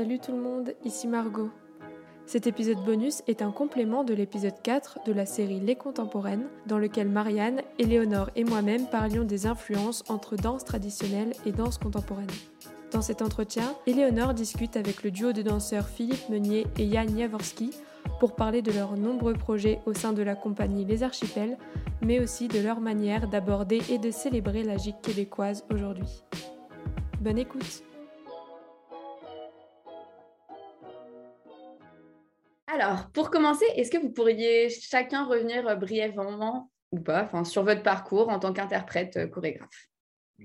Salut tout le monde, ici Margot. Cet épisode bonus est un complément de l'épisode 4 de la série Les Contemporaines, dans lequel Marianne, Éléonore et moi-même parlions des influences entre danse traditionnelle et danse contemporaine. Dans cet entretien, Éléonore discute avec le duo de danseurs Philippe Meunier et Yann Jaworski pour parler de leurs nombreux projets au sein de la compagnie Les Archipels, mais aussi de leur manière d'aborder et de célébrer la gigue québécoise aujourd'hui. Bonne écoute Alors, pour commencer, est-ce que vous pourriez chacun revenir euh, brièvement ou pas enfin, sur votre parcours en tant qu'interprète euh, chorégraphe?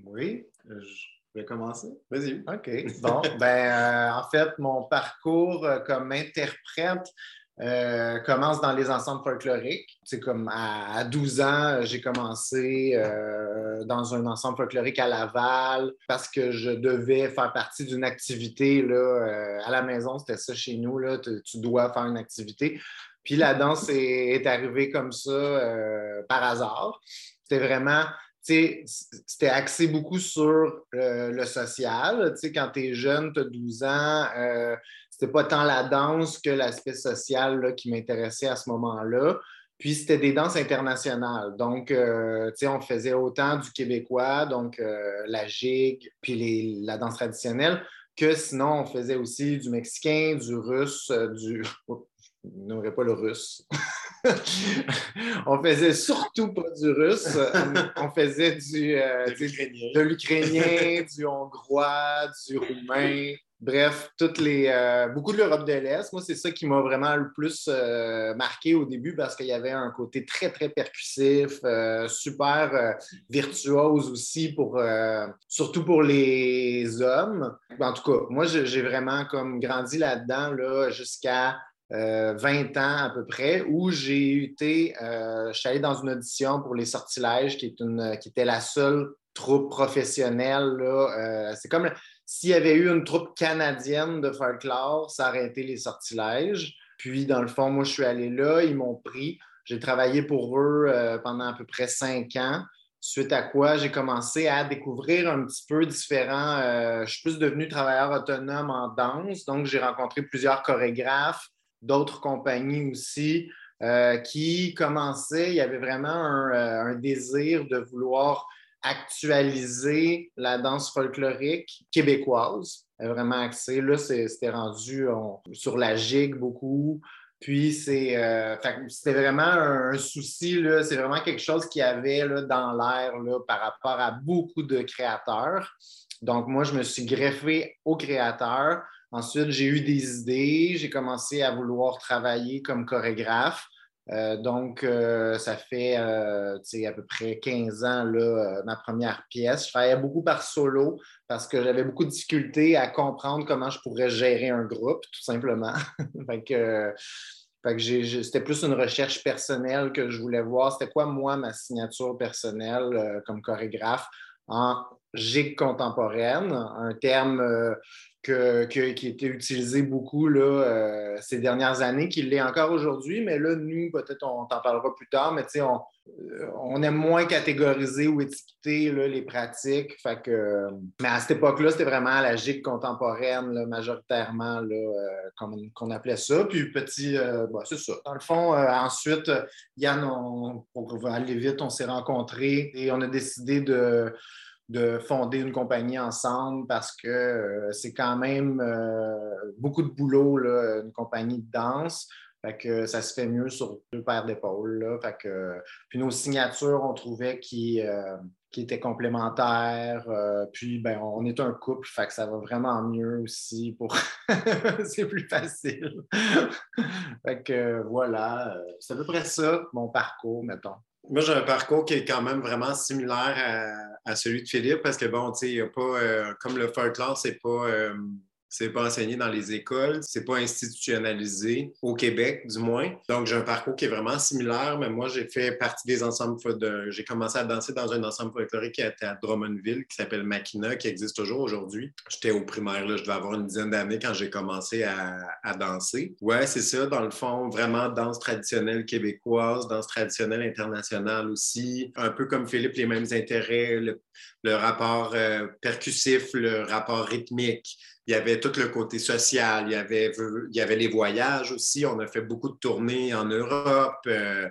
Oui, je vais commencer. Vas-y. OK. Bon, ben, euh, en fait, mon parcours comme interprète, euh, commence dans les ensembles folkloriques. C'est comme à, 12 ans, j'ai commencé euh, dans un ensemble folklorique à Laval parce que je devais faire partie d'une activité là, euh, à la maison. C'était ça chez nous. Là, tu, dois faire une activité. Puis la danse est, arrivée comme ça par hasard. C'était vraiment c'était axé beaucoup sur le social. quand tu es jeune, tu as 12 ans, c'était pas tant la danse que l'aspect social qui m'intéressait à ce moment-là. Puis c'était des danses internationales. Donc, euh, tu sais, on faisait autant du québécois, donc euh, la gigue, puis la danse traditionnelle, que sinon, on faisait aussi du mexicain, du russe, euh, du. Je n'aimerais pas le russe. on faisait surtout pas du russe. On faisait du, de l'ukrainien, du hongrois, du roumain. Bref, toutes les, euh, beaucoup de l'Europe de l'Est. Moi, c'est ça qui m'a vraiment le plus euh, marqué au début parce qu'il y avait un côté très, très percussif, euh, super virtuose aussi, pour, surtout pour les hommes. En tout cas, moi, j'ai vraiment comme grandi là-dedans là, jusqu'à 20 ans à peu près, où j'ai été, je suis allé dans une audition pour les Sortilèges, qui, était la seule troupe professionnelle. c'est comme s'il y avait eu une troupe canadienne de folklore, ça aurait été les sortilèges. Puis, dans le fond, moi, je suis allé là, ils m'ont pris. J'ai travaillé pour eux euh, pendant à peu près cinq ans, suite à quoi j'ai commencé à découvrir un petit peu différents. Euh, je suis plus devenu travailleur autonome en danse, donc j'ai rencontré plusieurs chorégraphes, d'autres compagnies aussi, euh, qui commençaient. Il y avait vraiment un désir de vouloir actualiser la danse folklorique québécoise, vraiment axée. Là, c'était rendu sur la gigue beaucoup. Puis euh, c'était vraiment un, souci, c'est vraiment quelque chose qui avait là, dans l'air par rapport à beaucoup de créateurs. Donc, moi, je me suis greffé aux créateurs. Ensuite, j'ai eu des idées, j'ai commencé à vouloir travailler comme chorégraphe. Euh, donc, euh, ça fait euh, à peu près 15 ans, là, ma première pièce. Je travaillais beaucoup par solo parce que j'avais beaucoup de difficultés à comprendre comment je pourrais gérer un groupe, tout simplement. c'était plus une recherche personnelle que je voulais voir. C'était quoi, moi, ma signature personnelle comme chorégraphe en gigue contemporaine, un terme qui a été utilisé beaucoup là, euh, ces dernières années, qu'il l'est encore aujourd'hui, mais là, nous, peut-être on t'en parlera plus tard, mais on, euh, on aime moins catégoriser ou étiqueter les pratiques. Que, mais à cette époque-là, c'était vraiment la gigue contemporaine, majoritairement, euh, comme qu'on appelait ça. Puis petit, bah, c'est ça. Dans le fond, ensuite, Yann, on, pour aller vite, on s'est rencontrés et on a décidé de de fonder une compagnie ensemble parce que euh, c'est quand même euh, beaucoup de boulot, une compagnie de danse. Ça se fait mieux sur deux paires d'épaules. puis nos signatures, on trouvait qui, euh, qui étaient complémentaires. puis ben, on est un couple, ça va vraiment mieux aussi pour c'est plus facile. fait que voilà, c'est à peu près ça, mon parcours, mettons. Moi, j'ai un parcours qui est quand même vraiment similaire à, celui de Philippe parce que, bon, tu sais, il n'y a pas, euh, comme le folklore, c'est pas, euh, c'est pas enseigné dans les écoles, c'est pas institutionnalisé au Québec, du moins. Donc, j'ai un parcours qui est vraiment similaire, mais moi, j'ai fait partie des ensembles. J'ai commencé à danser dans un ensemble folklorique qui était à Drummondville, qui s'appelle Makina, qui existe toujours aujourd'hui. J'étais au primaire, là, je devais avoir une dizaine d'années quand j'ai commencé à, danser. Ouais, c'est ça, dans le fond, vraiment danse traditionnelle québécoise, danse traditionnelle internationale aussi. Un peu comme Philippe, les mêmes intérêts, le, rapport euh, percussif, le rapport rythmique il y avait tout le côté social, il y avait, il y avait les voyages aussi. On a fait beaucoup de tournées en Europe. Euh,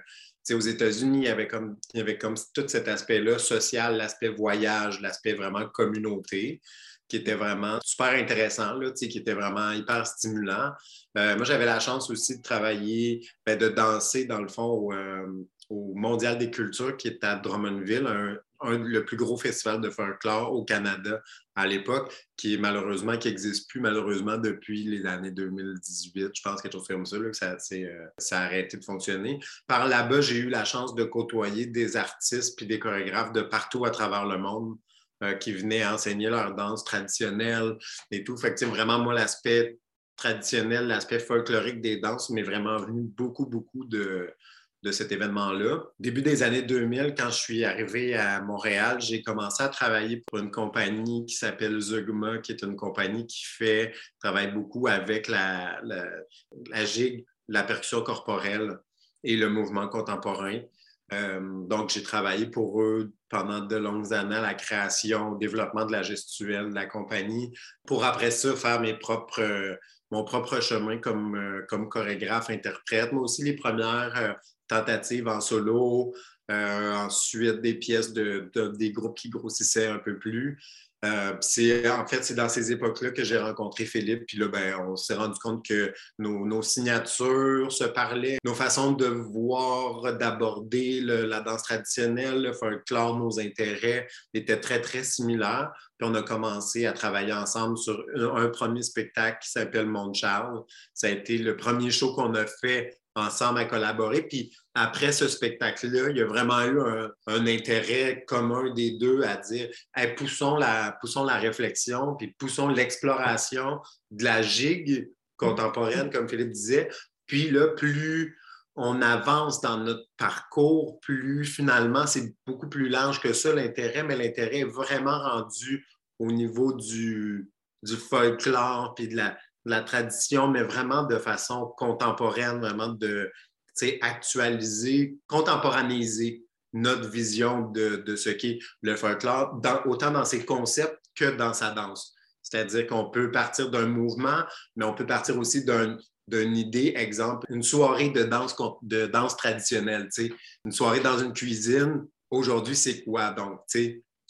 aux États-Unis, il y avait comme, il y avait comme tout cet aspect-là social, l'aspect voyage, l'aspect vraiment communauté, qui était vraiment super intéressant, là, qui était vraiment hyper stimulant. Euh, moi, j'avais la chance aussi de travailler, ben, de danser, dans le fond, au, euh, au Mondial des cultures qui est à Drummondville, le plus gros festival de folklore au Canada à l'époque, qui malheureusement, qui n'existe plus malheureusement depuis les années 2018, je pense quelque chose comme ça, là, que ça, euh, ça, a arrêté de fonctionner. Par là-bas, j'ai eu la chance de côtoyer des artistes puis des chorégraphes de partout à travers le monde euh, qui venaient enseigner leur danse traditionnelle et tout. Fait que vraiment, moi, l'aspect traditionnel, l'aspect folklorique des danses m'est vraiment venu beaucoup, beaucoup de, de cet événement-là. Début des années 2000, quand je suis arrivé à Montréal, j'ai commencé à travailler pour une compagnie qui s'appelle Zugma, qui est une compagnie qui fait, travaille beaucoup avec la, la, la gig, la percussion corporelle et le mouvement contemporain. Euh, donc, j'ai travaillé pour eux pendant de longues années la création, au développement de la gestuelle de la compagnie, pour après ça faire propres, mon propre chemin comme, euh, comme chorégraphe, interprète, mais aussi les premières euh, tentatives en solo, euh, ensuite des pièces de, des groupes qui grossissaient un peu plus. Euh, c'est, en fait, c'est dans ces époques-là que j'ai rencontré Philippe. Puis là, ben, on s'est rendu compte que nos, signatures se parlaient, nos façons de voir, d'aborder la danse traditionnelle, le folklore, nos intérêts étaient très, très similaires. Puis on a commencé à travailler ensemble sur un, un premier spectacle qui s'appelle Monde Charles. Ça a été le premier show qu'on a fait ensemble à collaborer. Puis après ce spectacle-là, il y a vraiment eu un, intérêt commun des deux à dire poussons, la, poussons la réflexion, puis poussons l'exploration de la gigue contemporaine, comme Philippe disait. Puis là, plus on avance dans notre parcours, plus finalement, c'est beaucoup plus large que ça, l'intérêt, mais l'intérêt est vraiment rendu au niveau du, du folklore, puis de la, la tradition, mais vraiment de façon contemporaine, vraiment de actualiser, contemporanéiser notre vision de, ce qu'est le folklore, autant dans ses concepts que dans sa danse. C'est-à-dire qu'on peut partir d'un mouvement, mais on peut partir aussi d'une idée, exemple, une soirée de danse, de danse traditionnelle, une soirée dans une cuisine, aujourd'hui, c'est quoi donc?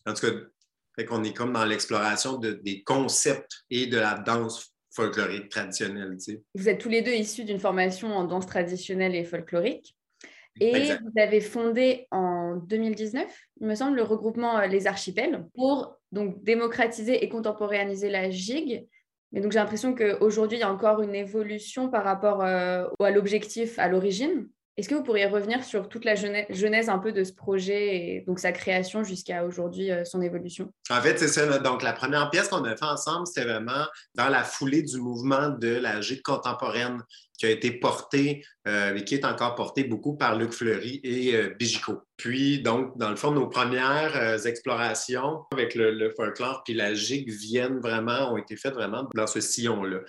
En tout cas, qu'on est comme dans l'exploration des concepts et de la danse folklorique traditionnelle. Vous êtes tous les deux issus d'une formation en danse traditionnelle et folklorique. Et vous avez fondé en 2019, il me semble, le regroupement euh, Les Archipels pour donc démocratiser et contemporanéiser la gigue. Mais donc j'ai l'impression qu'aujourd'hui, il y a encore une évolution par rapport euh, à l'objectif à l'origine. Est-ce que vous pourriez revenir sur toute la genèse un peu de ce projet et donc sa création jusqu'à aujourd'hui, euh, son évolution? En fait, c'est ça. Donc, la première pièce qu'on a fait ensemble, c'était vraiment dans la foulée du mouvement de la gîte contemporaine qui a été portée euh, et qui est encore portée beaucoup par Luc Fleury et euh. Puis, donc, dans le fond, nos premières explorations avec le, le folklore puis la gigue viennent vraiment, ont été faites vraiment dans ce sillon-là.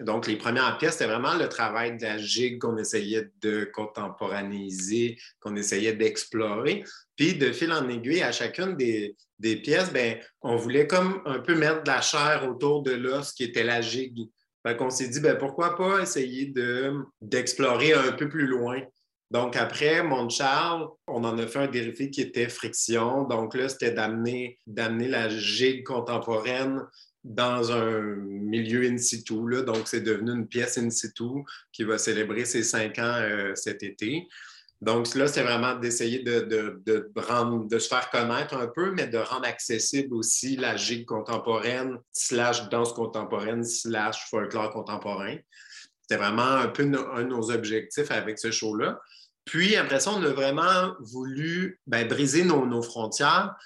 Donc, les premières pièces, c'était vraiment le travail de la gigue qu'on essayait de contemporanéiser, qu'on essayait d'explorer. Puis, de fil en aiguille, à chacune des, pièces, ben, on voulait comme un peu mettre de la chair autour de l'os qui était la gigue. Fait qu'on s'est dit, ben, pourquoi pas essayer d'explorer un peu plus loin. Donc, après Charles, on en a fait un dérivé qui était friction. Donc là, c'était d'amener la gigue contemporaine dans un milieu in situ. Là, donc, c'est devenu une pièce in situ qui va célébrer ses cinq ans euh, cet été. Donc, là, c'est vraiment d'essayer de, de, de, de, se faire connaître un peu, mais de rendre accessible aussi la gigue contemporaine, slash danse contemporaine, slash folklore contemporain. C'était vraiment un peu un de nos objectifs avec ce show-là. Puis, après ça, on a vraiment voulu ben, briser nos, nos frontières,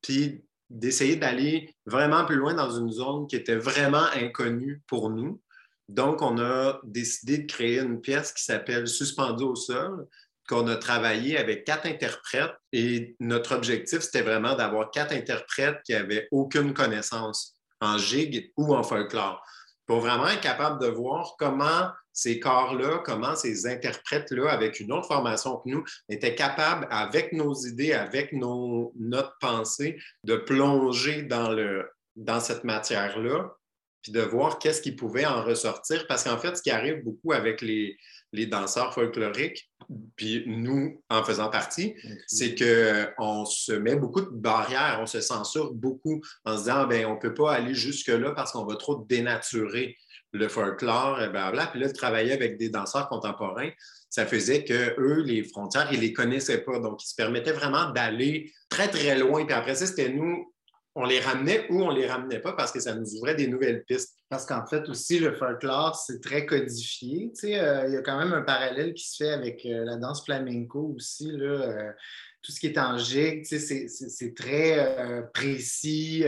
puis d'essayer d'aller vraiment plus loin dans une zone qui était vraiment inconnue pour nous. Donc, on a décidé de créer une pièce qui s'appelle Suspendu au sol, qu'on a travaillé avec quatre interprètes. Et notre objectif, c'était vraiment d'avoir quatre interprètes qui n'avaient aucune connaissance en gigue ou en folklore, pour vraiment être capable de voir comment ces corps-là, comment ces interprètes-là, avec une autre formation que nous, étaient capables, avec nos idées, avec nos, notre pensée, de plonger dans, le, dans cette matière-là, puis de voir qu'est-ce qui pouvait en ressortir. Parce qu'en fait, ce qui arrive beaucoup avec les, les danseurs folkloriques, puis nous, en faisant partie, c'est qu'on se met beaucoup de barrières, on se censure beaucoup en se disant, ben on ne peut pas aller jusque-là parce qu'on va trop dénaturer le folklore, et. Puis là, travailler avec des danseurs contemporains, ça faisait que eux, les frontières, ils les connaissaient pas. Donc, ils se permettaient vraiment d'aller très, très loin. Puis après ça, c'était nous, on les ramenait ou on les ramenait pas parce que ça nous ouvrait des nouvelles pistes. Parce qu'en fait, aussi, le folklore, c'est très codifié. Tu sais, euh, il y a quand même un parallèle qui se fait avec euh, la danse flamenco aussi. Là, euh, tout ce qui est en c'est très précis.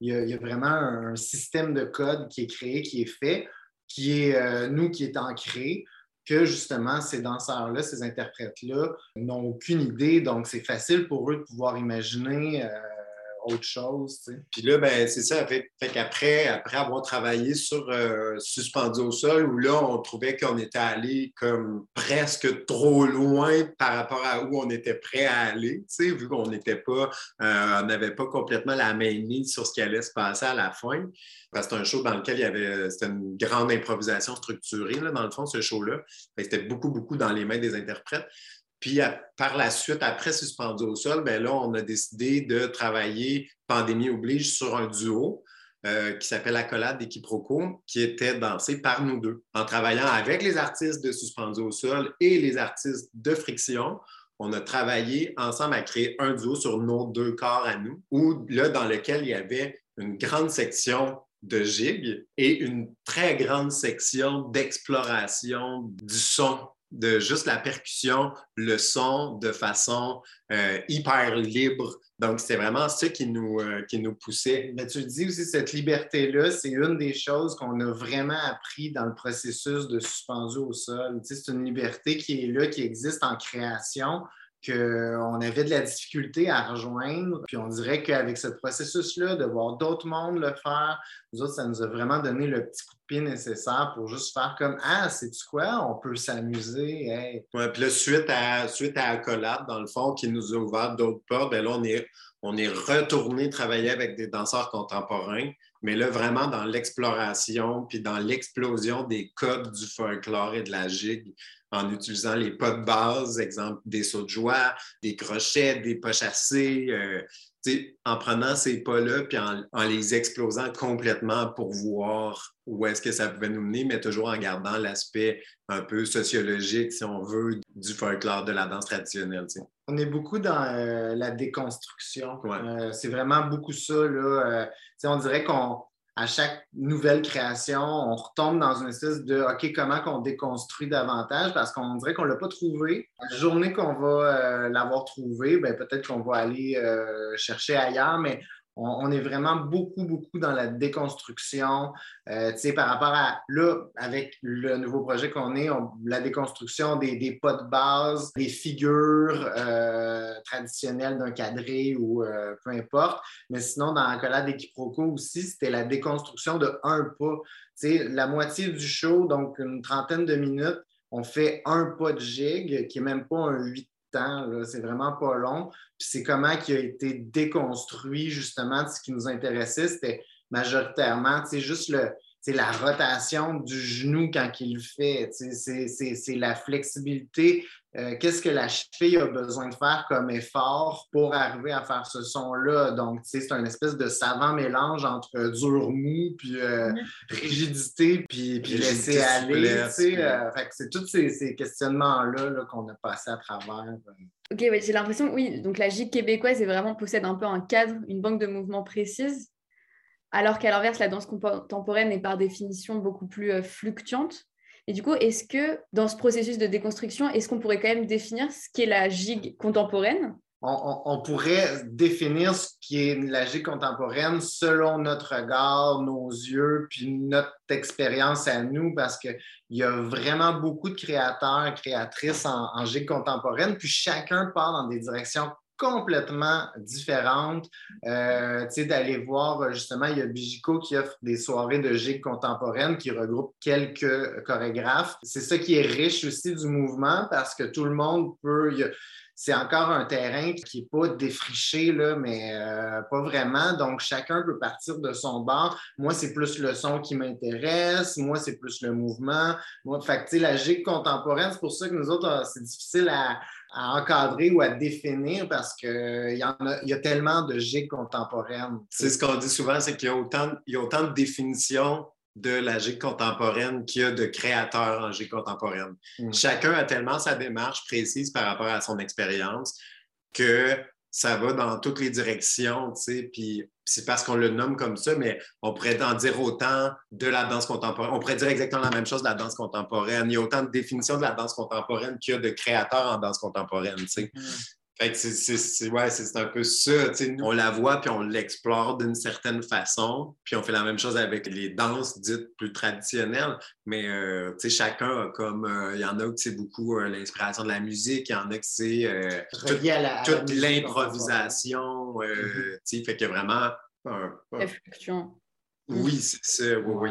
Il y, a, vraiment un, système de code qui est créé, qui est fait, qui est, nous, qui est ancré que justement ces danseurs-là, ces interprètes-là n'ont aucune idée. Donc, c'est facile pour eux de pouvoir imaginer autre chose. Puis là, ben, c'est ça. Fait, qu'après après avoir travaillé sur euh, Suspendu au sol, où là, on trouvait qu'on était allé comme presque trop loin par rapport à où on était prêt à aller, vu qu'on n'était pas, euh, on n'avait pas complètement la main mise sur ce qui allait se passer à la fin. Parce que c'était un show dans lequel il y avait, c'était une grande improvisation structurée, là, dans le fond, ce show-là. C'était beaucoup, beaucoup dans les mains des interprètes. Puis par la suite, après Suspendu au sol, bien là, on a décidé de travailler, pandémie oblige, sur un duo euh, qui s'appelle Accolade et Quiproquo, qui était dansé par nous deux. En travaillant avec les artistes de Suspendu au sol et les artistes de Friction, on a travaillé ensemble à créer un duo sur nos deux corps à nous, où là, dans lequel il y avait une grande section de gigue et une très grande section d'exploration du son de juste la percussion, le son de façon euh, hyper libre. Donc, c'est vraiment ça qui nous, euh, qui nous poussait. Mais tu dis aussi, cette liberté-là, c'est une des choses qu'on a vraiment appris dans le processus de suspendu au sol. C'est une liberté qui est là, qui existe en création, qu'on avait de la difficulté à rejoindre. Puis on dirait qu'avec ce processus-là, de voir d'autres mondes le faire, nous autres, ça nous a vraiment donné le petit coup de pied nécessaire pour juste faire comme Ah, c'est-tu quoi? On peut s'amuser. Oui, puis là, suite à, suite à Accolade, dans le fond, qui nous a ouvert d'autres portes, bien là, on est, on est retourné travailler avec des danseurs contemporains, mais là, vraiment dans l'exploration, puis dans l'explosion des codes du folklore et de la gigue en utilisant les pas de base, exemple des sauts de joie, des crochets, des euh, en prenant ces pas-là puis en, les explosant complètement pour voir où est-ce que ça pouvait nous mener, mais toujours en gardant l'aspect un peu sociologique, si on veut, du folklore de la danse traditionnelle. On est beaucoup dans euh, la déconstruction. Euh, c'est vraiment beaucoup ça. Là, on dirait qu'on à chaque nouvelle création, on retombe dans une espèce de OK, comment qu'on déconstruit davantage? Parce qu'on dirait qu'on ne l'a pas trouvé. La journée qu'on va euh, l'avoir trouvé, ben, peut-être qu'on va aller euh, chercher ailleurs, mais on, est vraiment beaucoup, beaucoup dans la déconstruction. Euh, par rapport à là, avec le nouveau projet qu'on est, la déconstruction des, pas de base, des figures euh, traditionnelles d'un quadré ou euh, peu importe. Mais sinon, dans la des quiproquos aussi, c'était la déconstruction de un pas. la moitié du show, donc une trentaine de minutes, on fait un pas de gigue qui n'est même pas un huit c'est vraiment pas long. Puis c'est comment qui a été déconstruit, justement, ce qui nous intéressait, c'était majoritairement, c'est juste le, c'est la rotation du genou quand il le fait. C'est la flexibilité. Euh, qu'est-ce que la cheville a besoin de faire comme effort pour arriver à faire ce son-là? Donc, c'est un espèce de savant mélange entre dur mou, puis euh, rigidité, puis, puis laisser aller. Euh, c'est tous ces, questionnements-là qu'on a passés à travers. OK, j'ai l'impression, oui, donc la gigue québécoise est vraiment possède un peu un cadre, une banque de mouvements précise alors qu'à l'inverse, la danse contemporaine est par définition beaucoup plus euh, fluctuante. Et du coup, est-ce que dans ce processus de déconstruction, est-ce qu'on pourrait quand même définir ce qu'est la gigue contemporaine? On, pourrait définir ce qui est la gigue contemporaine selon notre regard, nos yeux, puis notre expérience à nous, parce qu'il y a vraiment beaucoup de créateurs et créatrices en, en gigue contemporaine, puis chacun part dans des directions complètement différentes. Euh, d'aller voir, justement, il y a Bijico qui offre des soirées de gigue contemporaine qui regroupent quelques chorégraphes. C'est ça qui est riche aussi du mouvement parce que tout le monde peut c'est encore un terrain qui n'est pas défriché, là, mais euh, pas vraiment. Donc, chacun peut partir de son bord. Moi, c'est plus le son qui m'intéresse. Moi, c'est plus le mouvement. Moi, fait que, la gigue contemporaine, c'est pour ça que nous autres, euh, c'est difficile à, encadrer ou à définir parce qu'il y, y a tellement de gigs contemporaines. C'est ce qu'on dit souvent, c'est qu'il y, y a autant de définitions de la gigue contemporaine qu'il y a de créateurs en gigue contemporaine. Mm. Chacun a tellement sa démarche précise par rapport à son expérience que ça va dans toutes les directions, tu sais, puis c'est parce qu'on le nomme comme ça, mais on pourrait en dire autant de la danse contemporaine. On pourrait dire exactement la même chose de la danse contemporaine. Il y a autant de définitions de la danse contemporaine qu'il y a de créateurs en danse contemporaine, tu sais. Mm c'est ouais, un peu ça. on la voit puis on l'explore d'une certaine façon. Puis on fait la même chose avec les danses dites plus traditionnelles. Mais euh, chacun a comme. Euh, il y en a qui c'est beaucoup euh, l'inspiration de la musique, il y en a qui c'est toute, l'improvisation. Mm-hmm. Fait que vraiment. La fluctuation. Oui, c'est ça. Oui, oui.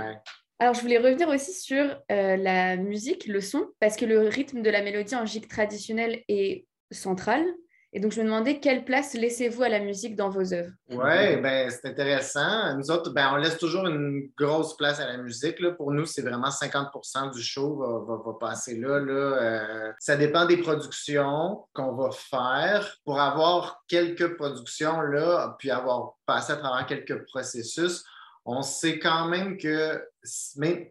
Alors, je voulais revenir aussi sur la musique, le son, parce que le rythme de la mélodie en gigue traditionnelle est central et donc, je me demandais quelle place laissez-vous à la musique dans vos œuvres? Oui, ben, c'est intéressant. Nous autres, ben, on laisse toujours une grosse place à la musique. Là. Pour nous, c'est vraiment 50% du show va, va, passer là. Euh, ça dépend des productions qu'on va faire. Pour avoir quelques productions, là, puis avoir passé à travers quelques processus, on sait quand même que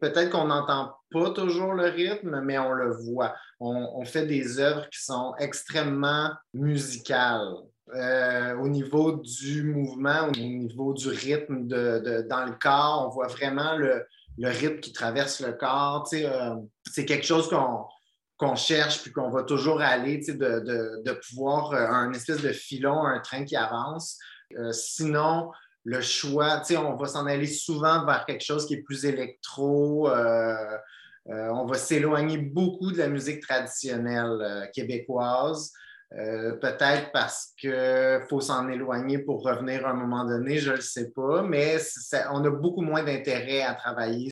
peut-être qu'on n'entend pas toujours le rythme, mais on le voit. On, fait des œuvres qui sont extrêmement musicales. Euh, au niveau du mouvement, au niveau du rythme dans le corps, on voit vraiment le, rythme qui traverse le corps. Euh, c'est quelque chose qu'on cherche puis qu'on va toujours aller, de, de, pouvoir euh, un espèce de filon, un train qui avance. sinon, le choix, tu sais, on va s'en aller souvent vers quelque chose qui est plus électro. Euh, euh, on va s'éloigner beaucoup de la musique traditionnelle euh, québécoise. Peut-être parce qu'il faut s'en éloigner pour revenir à un moment donné, je ne le sais pas, mais on a beaucoup moins d'intérêt à travailler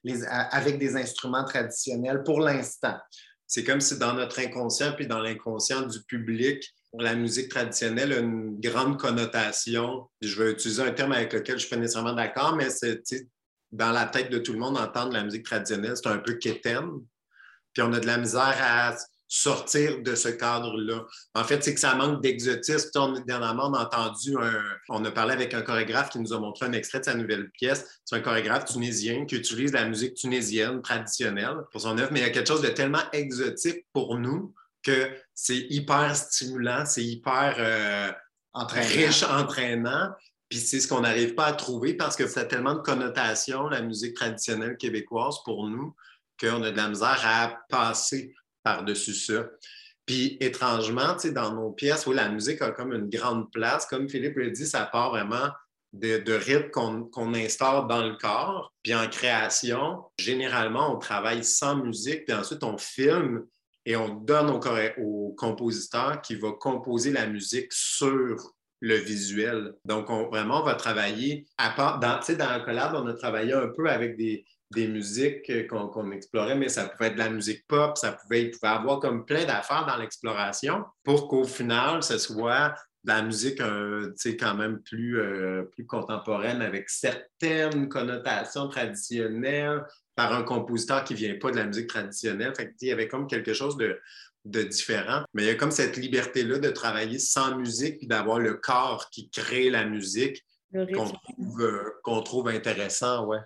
avec des instruments traditionnels pour l'instant. C'est comme si dans notre inconscient puis dans l'inconscient du public, la musique traditionnelle a une grande connotation. Je vais utiliser un terme avec lequel je ne suis pas nécessairement d'accord, mais c'est dans la tête de tout le monde, entendre la musique traditionnelle, c'est un peu quétaine. Puis on a de la misère à sortir de ce cadre-là. En fait, c'est que ça manque d'exotisme. Dernièrement, on a entendu un... On a parlé avec un chorégraphe qui nous a montré un extrait de sa nouvelle pièce. C'est un chorégraphe tunisien qui utilise la musique tunisienne traditionnelle pour son œuvre, mais il y a quelque chose de tellement exotique pour nous que c'est hyper stimulant, c'est hyper euh, riche, entraînant. Puis c'est ce qu'on n'arrive pas à trouver parce que ça a tellement de connotations, la musique traditionnelle québécoise, pour nous, qu'on a de la misère à passer par-dessus ça. Puis étrangement, dans nos pièces, où la musique a comme une grande place. Comme Philippe l'a dit, ça part vraiment de, de rythme qu'on instaure dans le corps. Puis en création, généralement, on travaille sans musique, puis ensuite on filme et on donne au, compositeur qui va composer la musique sur le visuel. Donc, on, vraiment, on va travailler, à part, dans, dans le collab, on a travaillé un peu avec des, musiques qu'on explorait, mais ça pouvait être de la musique pop, ça pouvait, il pouvait avoir comme plein d'affaires dans l'exploration pour qu'au final, ce soit de la musique euh, quand même plus, euh, plus contemporaine avec certaines connotations traditionnelles, par un compositeur qui ne vient pas de la musique traditionnelle. Fait il y avait comme quelque chose de, différent. Mais il y a comme cette liberté-là de travailler sans musique puis d'avoir le corps qui crée la musique qu'on trouve, euh, trouve, intéressant. Ouais.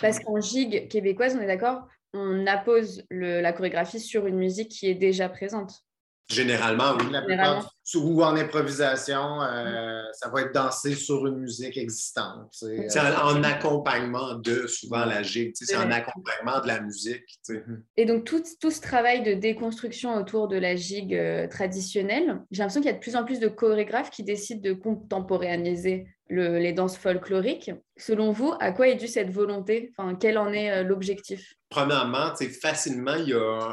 Parce qu'en gigue québécoise, on est d'accord, on appose la chorégraphie sur une musique qui est déjà présente. Généralement, oui. La ou en improvisation, euh, ça va être dansé sur une musique existante. C'est en accompagnement de souvent la gigue, c'est en accompagnement de la musique. Mhm. Et donc, tout, tout, ce travail de déconstruction autour de la gigue euh, traditionnelle, j'ai l'impression qu'il y a de plus en plus de chorégraphes qui décident de contemporanéiser les danses folkloriques. Selon vous, à quoi est due cette volonté? Enfin, Quel en est euh, l'objectif? Premièrement, facilement,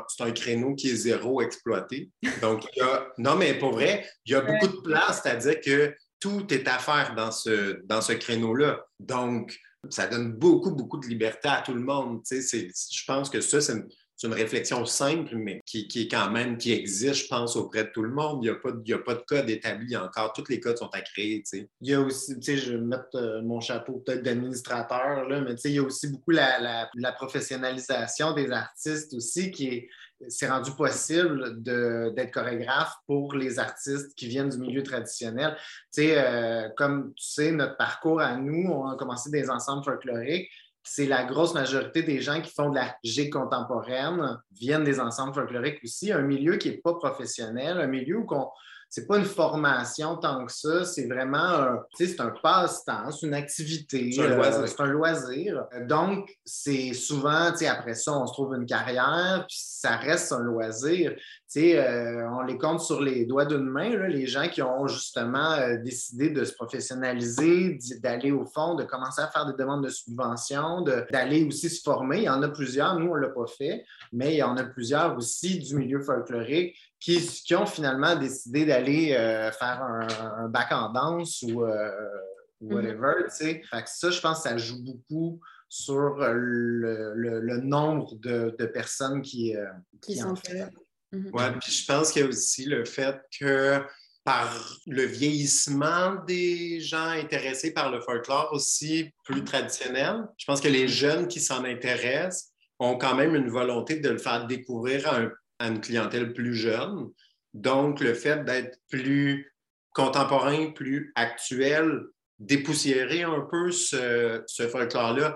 c'est un créneau qui est zéro exploité. Donc, il y a, non, mais pour vrai, il y a beaucoup de place, c'est-à-dire que tout est à faire dans ce, dans ce créneau-là. Donc, ça donne beaucoup, beaucoup de liberté à tout le monde. Je pense que ça, c'est une, c'est une réflexion simple, mais qui, qui, est quand même, qui existe, je pense, auprès de tout le monde. Il n'y a, pas, a pas de code établi encore. Tous les codes sont à créer. Il y a aussi, je vais mettre euh, mon chapeau peut-être d'administrateur, mais il y a aussi beaucoup la, la, professionnalisation des artistes aussi qui est c'est rendu possible d'être chorégraphe pour les artistes qui viennent du milieu traditionnel. Tu sais, euh, comme tu sais, notre parcours à nous, on a commencé des ensembles folkloriques c'est la grosse majorité des gens qui font de la gigue contemporaine viennent des ensembles folkloriques aussi, un milieu qui n'est pas professionnel, un milieu où c'est pas une formation tant que ça, c'est vraiment un, c'est un passe-temps, c'est une activité, c'est un, euh, loisir. Donc, c'est souvent, après ça, on se trouve une carrière, puis ça reste un loisir. Euh, on les compte sur les doigts d'une main, les gens qui ont justement euh, décidé de se professionnaliser, d'aller au fond, de commencer à faire des demandes de subventions, d'aller aussi se former. Il y en a plusieurs, nous, on ne l'a pas fait, mais il y en a plusieurs aussi du milieu folklorique qui, ont finalement décidé d'aller euh, faire un, bac en danse ou mhm. whatever. ça, je pense que ça joue beaucoup sur le, nombre de, personnes qui, qui, sont fait. Oui, puis je pense qu'il y a aussi le fait que par le vieillissement des gens intéressés par le folklore aussi plus traditionnel, je pense que les jeunes qui s'en intéressent ont quand même une volonté de le faire découvrir à un à une clientèle plus jeune. Donc, le fait d'être plus contemporain, plus actuel, dépoussiérer un peu ce, folklore-là,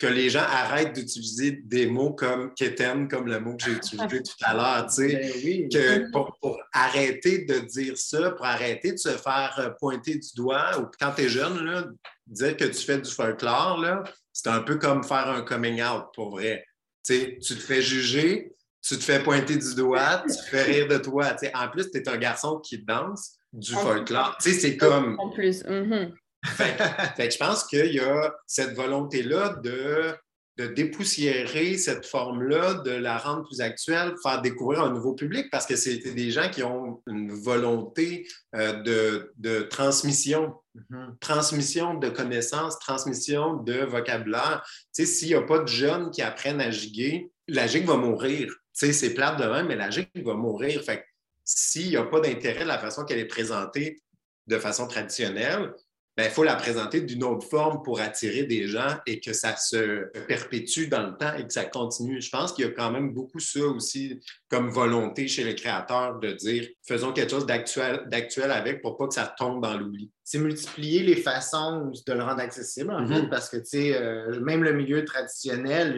que les gens arrêtent d'utiliser des mots comme keten, comme le mot que j'ai utilisé tout à l'heure, tu sais, ben pour, arrêter de dire ça, pour arrêter de se faire pointer du doigt, ou quand tu es jeune, là, dire que tu fais du folklore, c'est un peu comme faire un coming out, pour vrai. tu te fais juger, tu te fais pointer du doigt, tu te fais rire de toi. en plus, tu es un garçon qui danse du folklore. c'est comme. En plus. Mm-hmm. Fait, je pense qu'il y a cette volonté-là de, de dépoussiérer cette forme-là, de la rendre plus actuelle, faire découvrir un nouveau public parce que c'est des gens qui ont une volonté euh, de, de, transmission. Mm-hmm. Transmission de connaissances, transmission de vocabulaire. Tu sais, s'il n'y a pas de jeunes qui apprennent à giguer, la gigue va mourir c'est plate de même, mais la gigue va mourir. Fait s'il n'y a pas d'intérêt de la façon qu'elle est présentée de façon traditionnelle, il ben, faut la présenter d'une autre forme pour attirer des gens et que ça se perpétue dans le temps et que ça continue. Je pense qu'il y a quand même beaucoup ça aussi comme volonté chez les créateurs de dire faisons quelque chose d'actuel avec pour pas que ça tombe dans l'oubli. C'est multiplier les façons de le rendre accessible, en mm-hmm. fait, parce que euh, même le milieu traditionnel,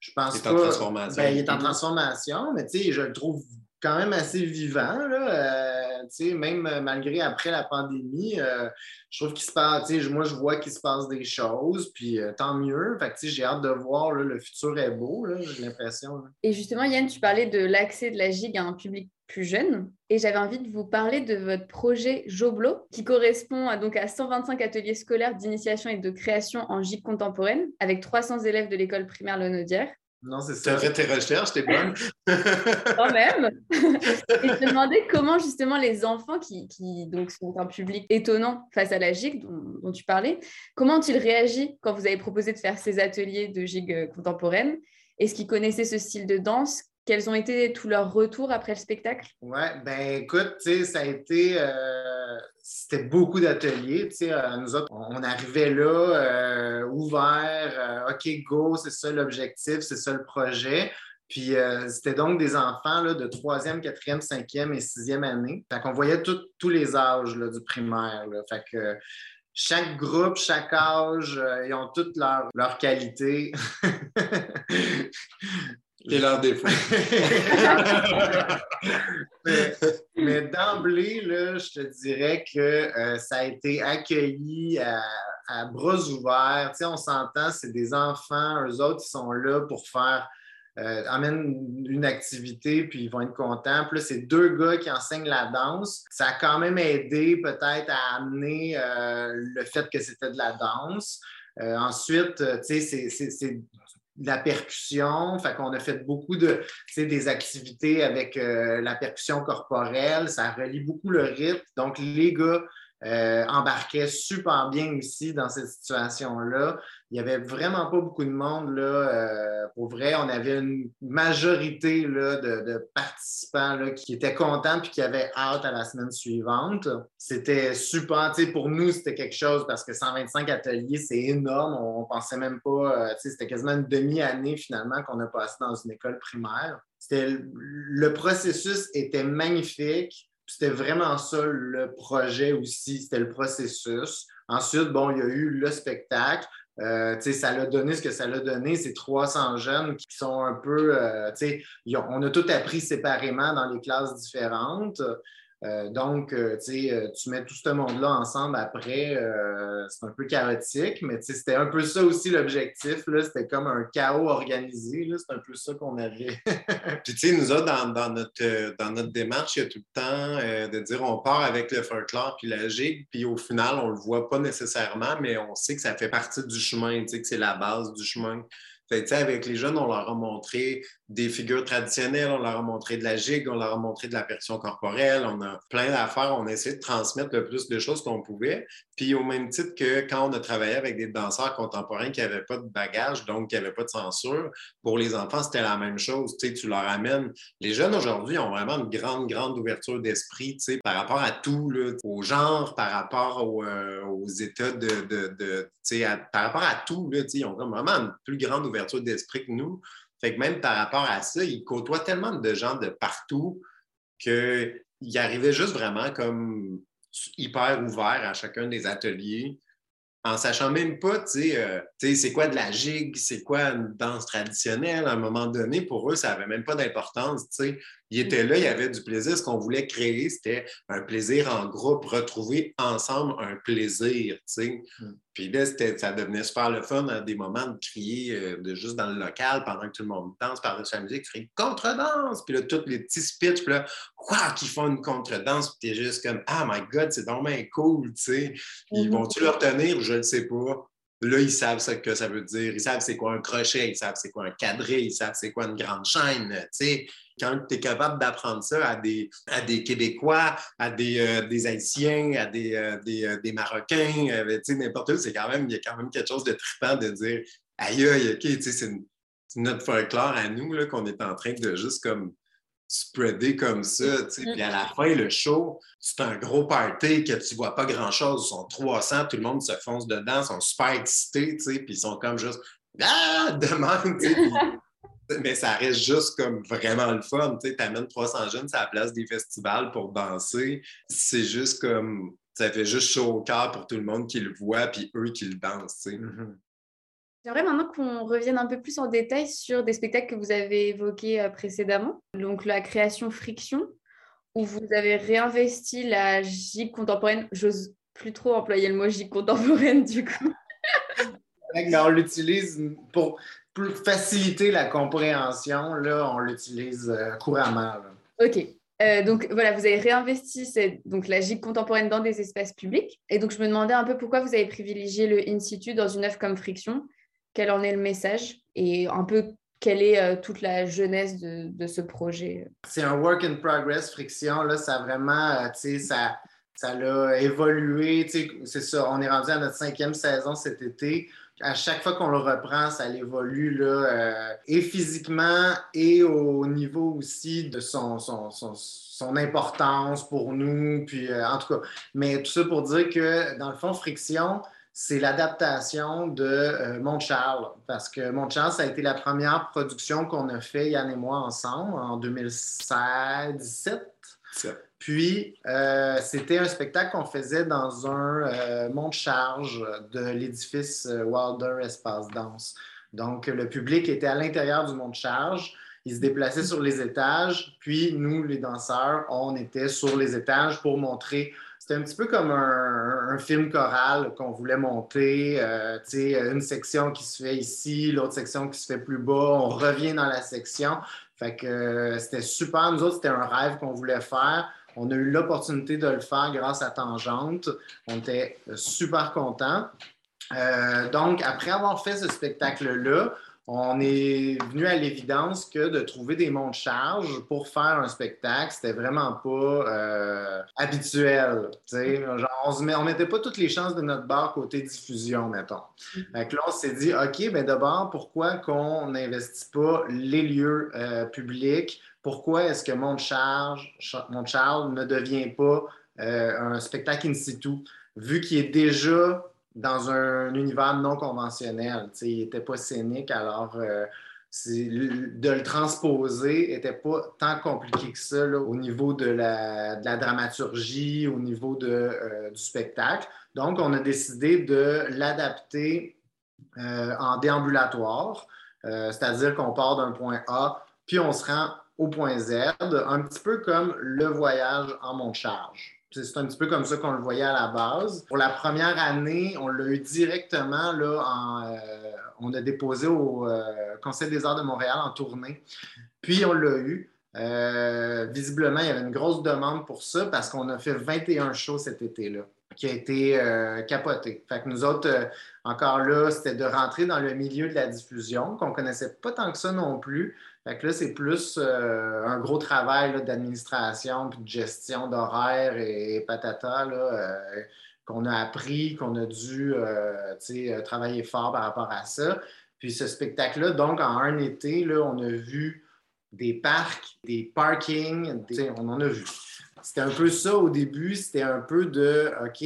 je pense il est en transformation. Ben, il est en transformation, mais je le trouve quand même assez vivant. Là, euh, même malgré après la pandémie, euh, je trouve qu'il se passe, moi je vois qu'il se passe des choses, puis euh, tant mieux. Fait j'ai hâte de voir, le futur est beau, j'ai l'impression. Et justement, Yann, tu parlais de l'accès de la gigue à un public plus jeune. Et j'avais envie de vous parler de votre projet Joblo, qui correspond à, donc à 125 ateliers scolaires d'initiation et de création en gigue contemporaine, avec 300 élèves de l'école primaire Lenaudière. Non, c'est ça. Tu as fait tes recherches, t'es bonne. Quand même. et je me demandais comment justement les enfants qui, donc sont un public étonnant face à la gigue dont, dont tu parlais, comment ont-ils réagi quand vous avez proposé de faire ces ateliers de gigue contemporaine? Est-ce qu'ils connaissaient ce style de danse? Quels ont été tous leurs retours après le spectacle? Oui, ben écoute, ça a été. Euh, c'était beaucoup d'ateliers. Euh, nous autres, on arrivait là, euh, ouvert, OK, go, c'est ça l'objectif, c'est ça le projet. Puis c'était donc des enfants là, de troisième, quatrième, cinquième et sixième année. Fait qu'on voyait tous les âges du primaire. Fait que chaque groupe, chaque âge, ils ont toutes leurs leur qualités. Et leur défaut. mais, d'emblée, je te dirais que euh, ça a été accueilli à, bras ouverts. On s'entend, c'est des enfants, eux autres, ils sont là pour faire euh, amène une activité, puis ils vont être contents. Puis là, c'est deux gars qui enseignent la danse. Ça a quand même aidé peut-être à amener euh, le fait que c'était de la danse. Euh, ensuite, tu sais, c'est la percussion. Fait qu'on a fait beaucoup de, des activités avec la percussion corporelle. Ça relie beaucoup le rythme. Donc, les gars euh, embarquaient super bien aussi dans cette situation-là. Il n'y avait vraiment pas beaucoup de monde. Là, euh, pour vrai, on avait une majorité là, de, participants là, qui étaient contents et qui avaient hâte à la semaine suivante. C'était super. Pour nous, c'était quelque chose parce que 125 ateliers, c'est énorme. On ne pensait même pas. Euh, c'était quasiment une demi-année finalement qu'on a passé dans une école primaire. Le processus était magnifique. C'était vraiment ça le projet aussi, c'était le processus. Ensuite, bon, il y a eu le spectacle. Euh, ça l'a donné ce que ça l'a donné. C'est 300 jeunes qui sont un peu, euh, on a tout appris séparément dans les classes différentes. Euh, donc, euh, euh, tu mets tout ce monde-là ensemble après, c'est un peu chaotique, mais c'était un peu ça aussi l'objectif. C'était comme un chaos organisé. C'est un peu ça qu'on avait. Puis, tu sais, nous autres, dans, notre, dans notre démarche, il y a tout le temps de dire on part avec le folklore puis la gigue, puis au final, on le voit pas nécessairement, mais on sait que ça fait partie du chemin, que c'est la base du chemin. Fait, avec les jeunes, on leur a montré des figures traditionnelles, on leur a montré de la gigue, on leur a montré de la percussion corporelle, on a plein d'affaires, on a essayé de transmettre le plus de choses qu'on pouvait. Puis au même titre que quand on a travaillé avec des danseurs contemporains qui n'avaient pas de bagage, donc qui n'avaient pas de censure, pour les enfants, c'était la même chose. Tu, leur amènes. Les jeunes aujourd'hui ont vraiment une grande, grande ouverture d'esprit par rapport à tout, là, au genre, par rapport euh, aux états de. de, par rapport à tout, là, ils ont vraiment une plus grande ouverture d'esprit que nous. Fait que même par rapport à ça, ils côtoient tellement de gens de partout qu'ils arrivaient juste vraiment comme hyper ouverts à chacun des ateliers en sachant même pas, euh, tu sais, c'est quoi de la gigue, c'est quoi une danse traditionnelle. À un moment donné, pour eux, ça n'avait même pas d'importance, tu sais. Ils étaient là, il y avait du plaisir. Ce qu'on voulait créer, c'était un plaisir en groupe, retrouver ensemble un plaisir, tu sais. Mm. Puis là, ça devenait super le fun à des moments de crier euh, de juste dans le local pendant que tout le monde danse, par-dessus la musique, tu ferais contredanse. Puis là, tous les petits speeches, puis là, quoi, qui font une contredanse, puis t'es juste comme, ah my God, c'est vraiment cool, tu sais. Ils vont-tu le retenir? Je ne sais pas. Là, ils savent ce que ça veut dire. Ils savent c'est quoi un crochet, ils savent c'est quoi un cadré, ils savent c'est quoi une grande chaîne. Tu sais, quand tu es capable d'apprendre ça à des, à des Québécois, à des, euh, des Haïtiens, à des, euh, euh, des, Marocains, n'importe où, c'est quand même, il y a quand même quelque chose de trippant de dire aïe, aïe, OK, c'est notre folklore à nous qu'on est en train de juste comme spreader comme ça. Puis à la fin, le show, c'est un gros party que tu vois pas grand-chose. Ils sont 300, tout le monde se fonce dedans, ils sont super excités, puis ils sont comme juste Ah, demande! Mais ça reste juste comme vraiment le fun. Tu amènes 300 jeunes à la place des festivals pour danser. C'est juste comme. Ça fait juste chaud au cœur pour tout le monde qui le voit, puis eux qui le dansent. Mm-hmm. J'aimerais maintenant qu'on revienne un peu plus en détail sur des spectacles que vous avez évoqués euh, précédemment. Donc, la création Friction, où vous avez réinvesti la gigue contemporaine. J'ose plus trop employer le mot gigue contemporaine, du coup. on l'utilise pour pour faciliter la compréhension, là, on l'utilise euh, couramment. OK. Euh, donc voilà, vous avez réinvesti donc, la gigue contemporaine dans des espaces publics. Et donc je me demandais un peu pourquoi vous avez privilégié le in situ dans une œuvre comme Friction. Quel en est le message et un peu quelle est euh, toute la jeunesse de, de ce projet? C'est un work in progress, Friction. Là, ça vraiment, tu sais, ça, ça l'a évolué. C'est ça, on est rendu à notre cinquième saison cet été à chaque fois qu'on le reprend, ça évolue là, euh, et physiquement et au niveau aussi de son, son, son, importance pour nous. Puis, euh, en tout cas, mais tout ça pour dire que dans le fond, Friction, c'est l'adaptation de euh, Mont-Charles, parce que Mont-Charles, ça a été la première production qu'on a fait, Yann et moi, ensemble, en 2016-17. Puis, euh, c'était un spectacle qu'on faisait dans un euh, monte-charge de l'édifice euh, Wilder Espace Danse. Donc, le public était à l'intérieur du monte-charge. Il se déplaçait sur les étages. Puis, nous, les danseurs, on était sur les étages pour montrer C'était un petit peu comme un, film choral qu'on voulait monter. Euh, une section qui se fait ici, l'autre section qui se fait plus bas. On revient dans la section. Fait que c'était super. Nous autres, c'était un rêve qu'on voulait faire. On a eu l'opportunité de le faire grâce à Tangente. On était super contents. Euh, donc, après avoir fait ce spectacle-là, on est venu à l'évidence que de trouver des monts de pour faire un spectacle, c'était vraiment pas euh, habituel. on ne mettait pas toutes les chances de notre barre côté diffusion, mettons. Donc là, on s'est dit, OK, ben d'abord, pourquoi qu'on n'investit pas les lieux euh, publics? Pourquoi est-ce que Mont Charge, Mont Charles ne devient pas euh, un spectacle in situ, vu qu'il est déjà dans un univers non conventionnel? il n'était pas scénique, alors euh, de le transposer n'était pas tant compliqué que ça au niveau de la, dramaturgie, au niveau euh, du spectacle. Donc, on a décidé de l'adapter en déambulatoire, c'est-à-dire qu'on part d'un point A, puis on se rend au point Z, un petit peu comme le voyage en monte charge. C'est un petit peu comme ça qu'on le voyait à la base. Pour la première année, on l'a eu directement, là, euh, on a déposé au euh, Conseil des arts de Montréal en tournée. Puis on l'a eu. Euh, visiblement, il y avait une grosse demande pour ça parce qu'on a fait 21 shows cet été-là qui a été capoté. Fait que nous autres, encore là, c'était de rentrer dans le milieu de la diffusion, qu'on ne connaissait pas tant que ça non plus, fait que là, c'est plus euh, un gros travail d'administration puis de gestion d'horaire et, patata euh, qu'on a appris, qu'on a dû euh, travailler fort par rapport à ça. Puis ce spectacle-là, donc en un été, là, on a vu des parcs, des parkings, on en a vu. C'était un peu ça au début, c'était un peu de OK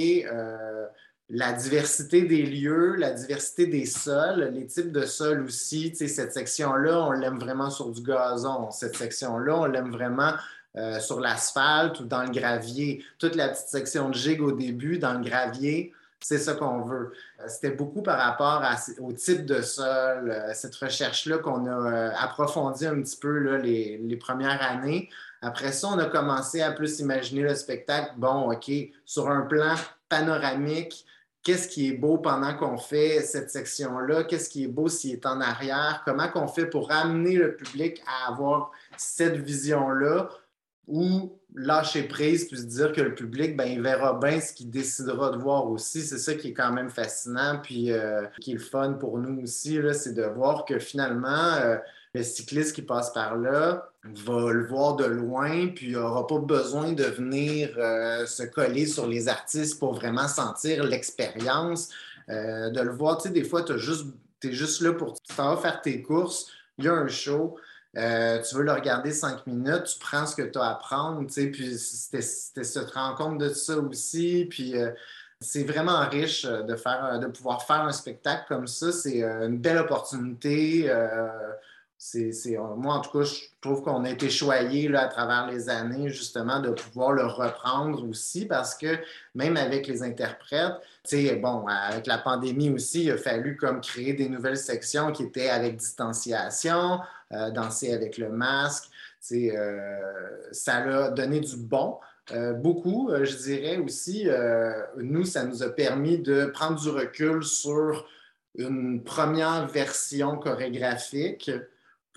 la diversité des lieux, la diversité des sols, les types de sols aussi. cette section-là, on l'aime vraiment sur du gazon. Cette section-là, on l'aime vraiment euh, sur l'asphalte ou dans le gravier. Toute la petite section de gigue au début, dans le gravier, c'est ça qu'on veut. Euh, c'était beaucoup par rapport au type de sol, euh, cette recherche-là qu'on a approfondie un petit peu les, les premières années. Après ça, on a commencé à plus imaginer le spectacle, bon, OK, sur un plan panoramique, qu'est-ce qui est beau pendant qu'on fait cette section-là, qu'est-ce qui est beau s'il est en arrière, comment qu'on fait pour amener le public à avoir cette vision-là? Ou lâcher prise puis se dire que le public, ben, il verra bien ce qu'il décidera de voir aussi. C'est ça qui est quand même fascinant puis euh, qui est le fun pour nous aussi, c'est de voir que finalement, euh, le cycliste qui passe par là va le voir de loin, puis n'aura pas besoin de venir euh, se coller sur les artistes pour vraiment sentir l'expérience. Euh, de le voir, tu sais, des fois, tu juste, es juste là pour. Tu faire tes courses, il y a un show. Euh, tu veux le regarder cinq minutes, tu prends ce que tu as à prendre, tu sais, puis c'était se rendre compte de ça aussi, puis c'est vraiment riche de, faire, de pouvoir faire un spectacle comme ça. C'est une belle opportunité c'est, euh, moi, en tout cas, je trouve qu'on a été choyé à travers les années, justement, de pouvoir le reprendre aussi, parce que même avec les interprètes, bon, avec la pandémie aussi, il a fallu comme créer des nouvelles sections qui étaient avec distanciation, euh, danser avec le masque. Euh, ça a donné du bon. beaucoup, je dirais aussi, nous, ça nous a permis de prendre du recul sur une première version chorégraphique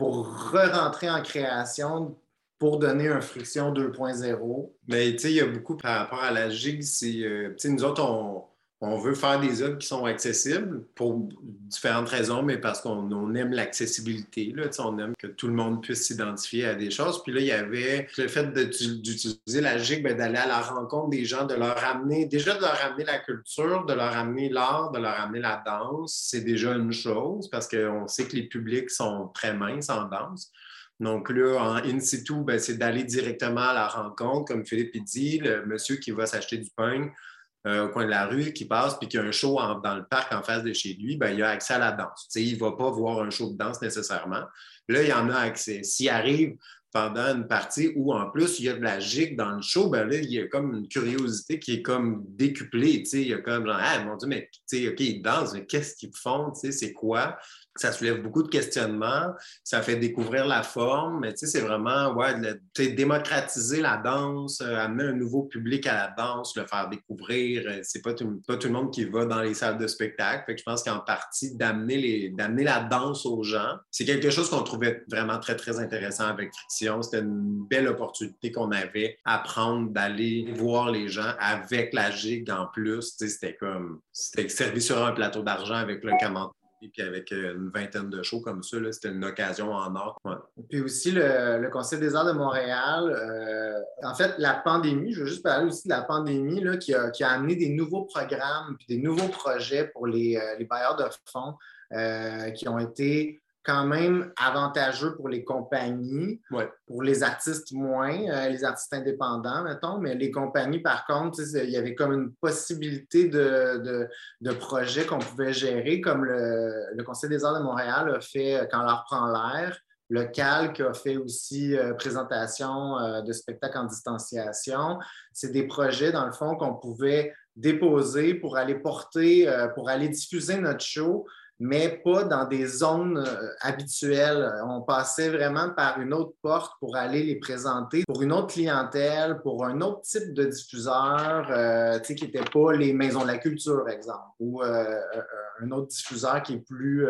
pour re-rentrer en création pour donner un friction 2.0. Mais tu sais, il y a beaucoup par rapport à la gigue, c'est, euh, nous autres, on, on veut faire des œuvres qui sont accessibles pour différentes raisons, mais parce qu'on aime l'accessibilité. On aime que tout le monde puisse s'identifier à des choses. Puis là, il y avait le fait d'utiliser la GIG, ben, d'aller à la rencontre des gens, de leur amener, déjà de leur amener la culture, de leur amener l'art, de leur amener la danse. C'est déjà une chose parce qu'on sait que les publics sont très minces en danse. Donc là, en in situ, ben, c'est d'aller directement à la rencontre, comme Philippe dit, le monsieur qui va s'acheter du pain euh, au coin de la rue qui passe puis qu'il y a un show dans le parc en face de chez lui, ben, il a accès à la danse. il ne va pas voir un show de danse nécessairement. Là, il en a accès. S'il arrive pendant une partie où en plus il y a de la gigue dans le show, ben là, il y a comme une curiosité qui est comme décuplée. Il y a comme genre, ah mon Dieu, mais OK, ils dansent, mais qu'est-ce qu'ils font? C'est quoi? Ça soulève beaucoup de questionnements, ça fait découvrir la forme, mais tu sais, c'est vraiment, ouais, démocratiser la danse, euh, amener un nouveau public à la danse, le faire découvrir. Euh, c'est pas tout, le monde qui va dans les salles de spectacle. Fait que je pense qu'en partie, d'amener la danse aux gens, c'est quelque chose qu'on trouvait vraiment très, très intéressant avec Friction. C'était une belle opportunité qu'on avait à prendre d'aller voir les gens avec la gigue en plus. C'était comme, c'était servi sur un plateau d'argent avec le commentaire puis avec euh, une vingtaine de shows comme ça, c'était une occasion en or. Puis aussi, le, Conseil des arts de Montréal, euh, en fait, la pandémie, je veux juste parler aussi de la pandémie là, qui, a, amené des nouveaux programmes puis des nouveaux projets pour les, euh, les bailleurs de fonds qui ont été quand même avantageux pour les compagnies, pour les artistes moins, euh, les artistes indépendants, mettons, mais les compagnies, par contre, il y avait comme une possibilité de, de, projets qu'on pouvait gérer, comme le, Conseil des arts de Montréal a fait euh, Quand l'art prend l'air, le Calque a fait aussi euh, présentation de spectacles en distanciation. C'est des projets, dans le fond, qu'on pouvait déposer pour aller porter, pour aller diffuser notre show mais pas dans des zones euh, habituelles. On passait vraiment par une autre porte pour aller les présenter pour une autre clientèle, pour un autre type de diffuseur, euh, qui n'était pas les maisons de la culture, exemple, ou euh, un autre diffuseur qui est plus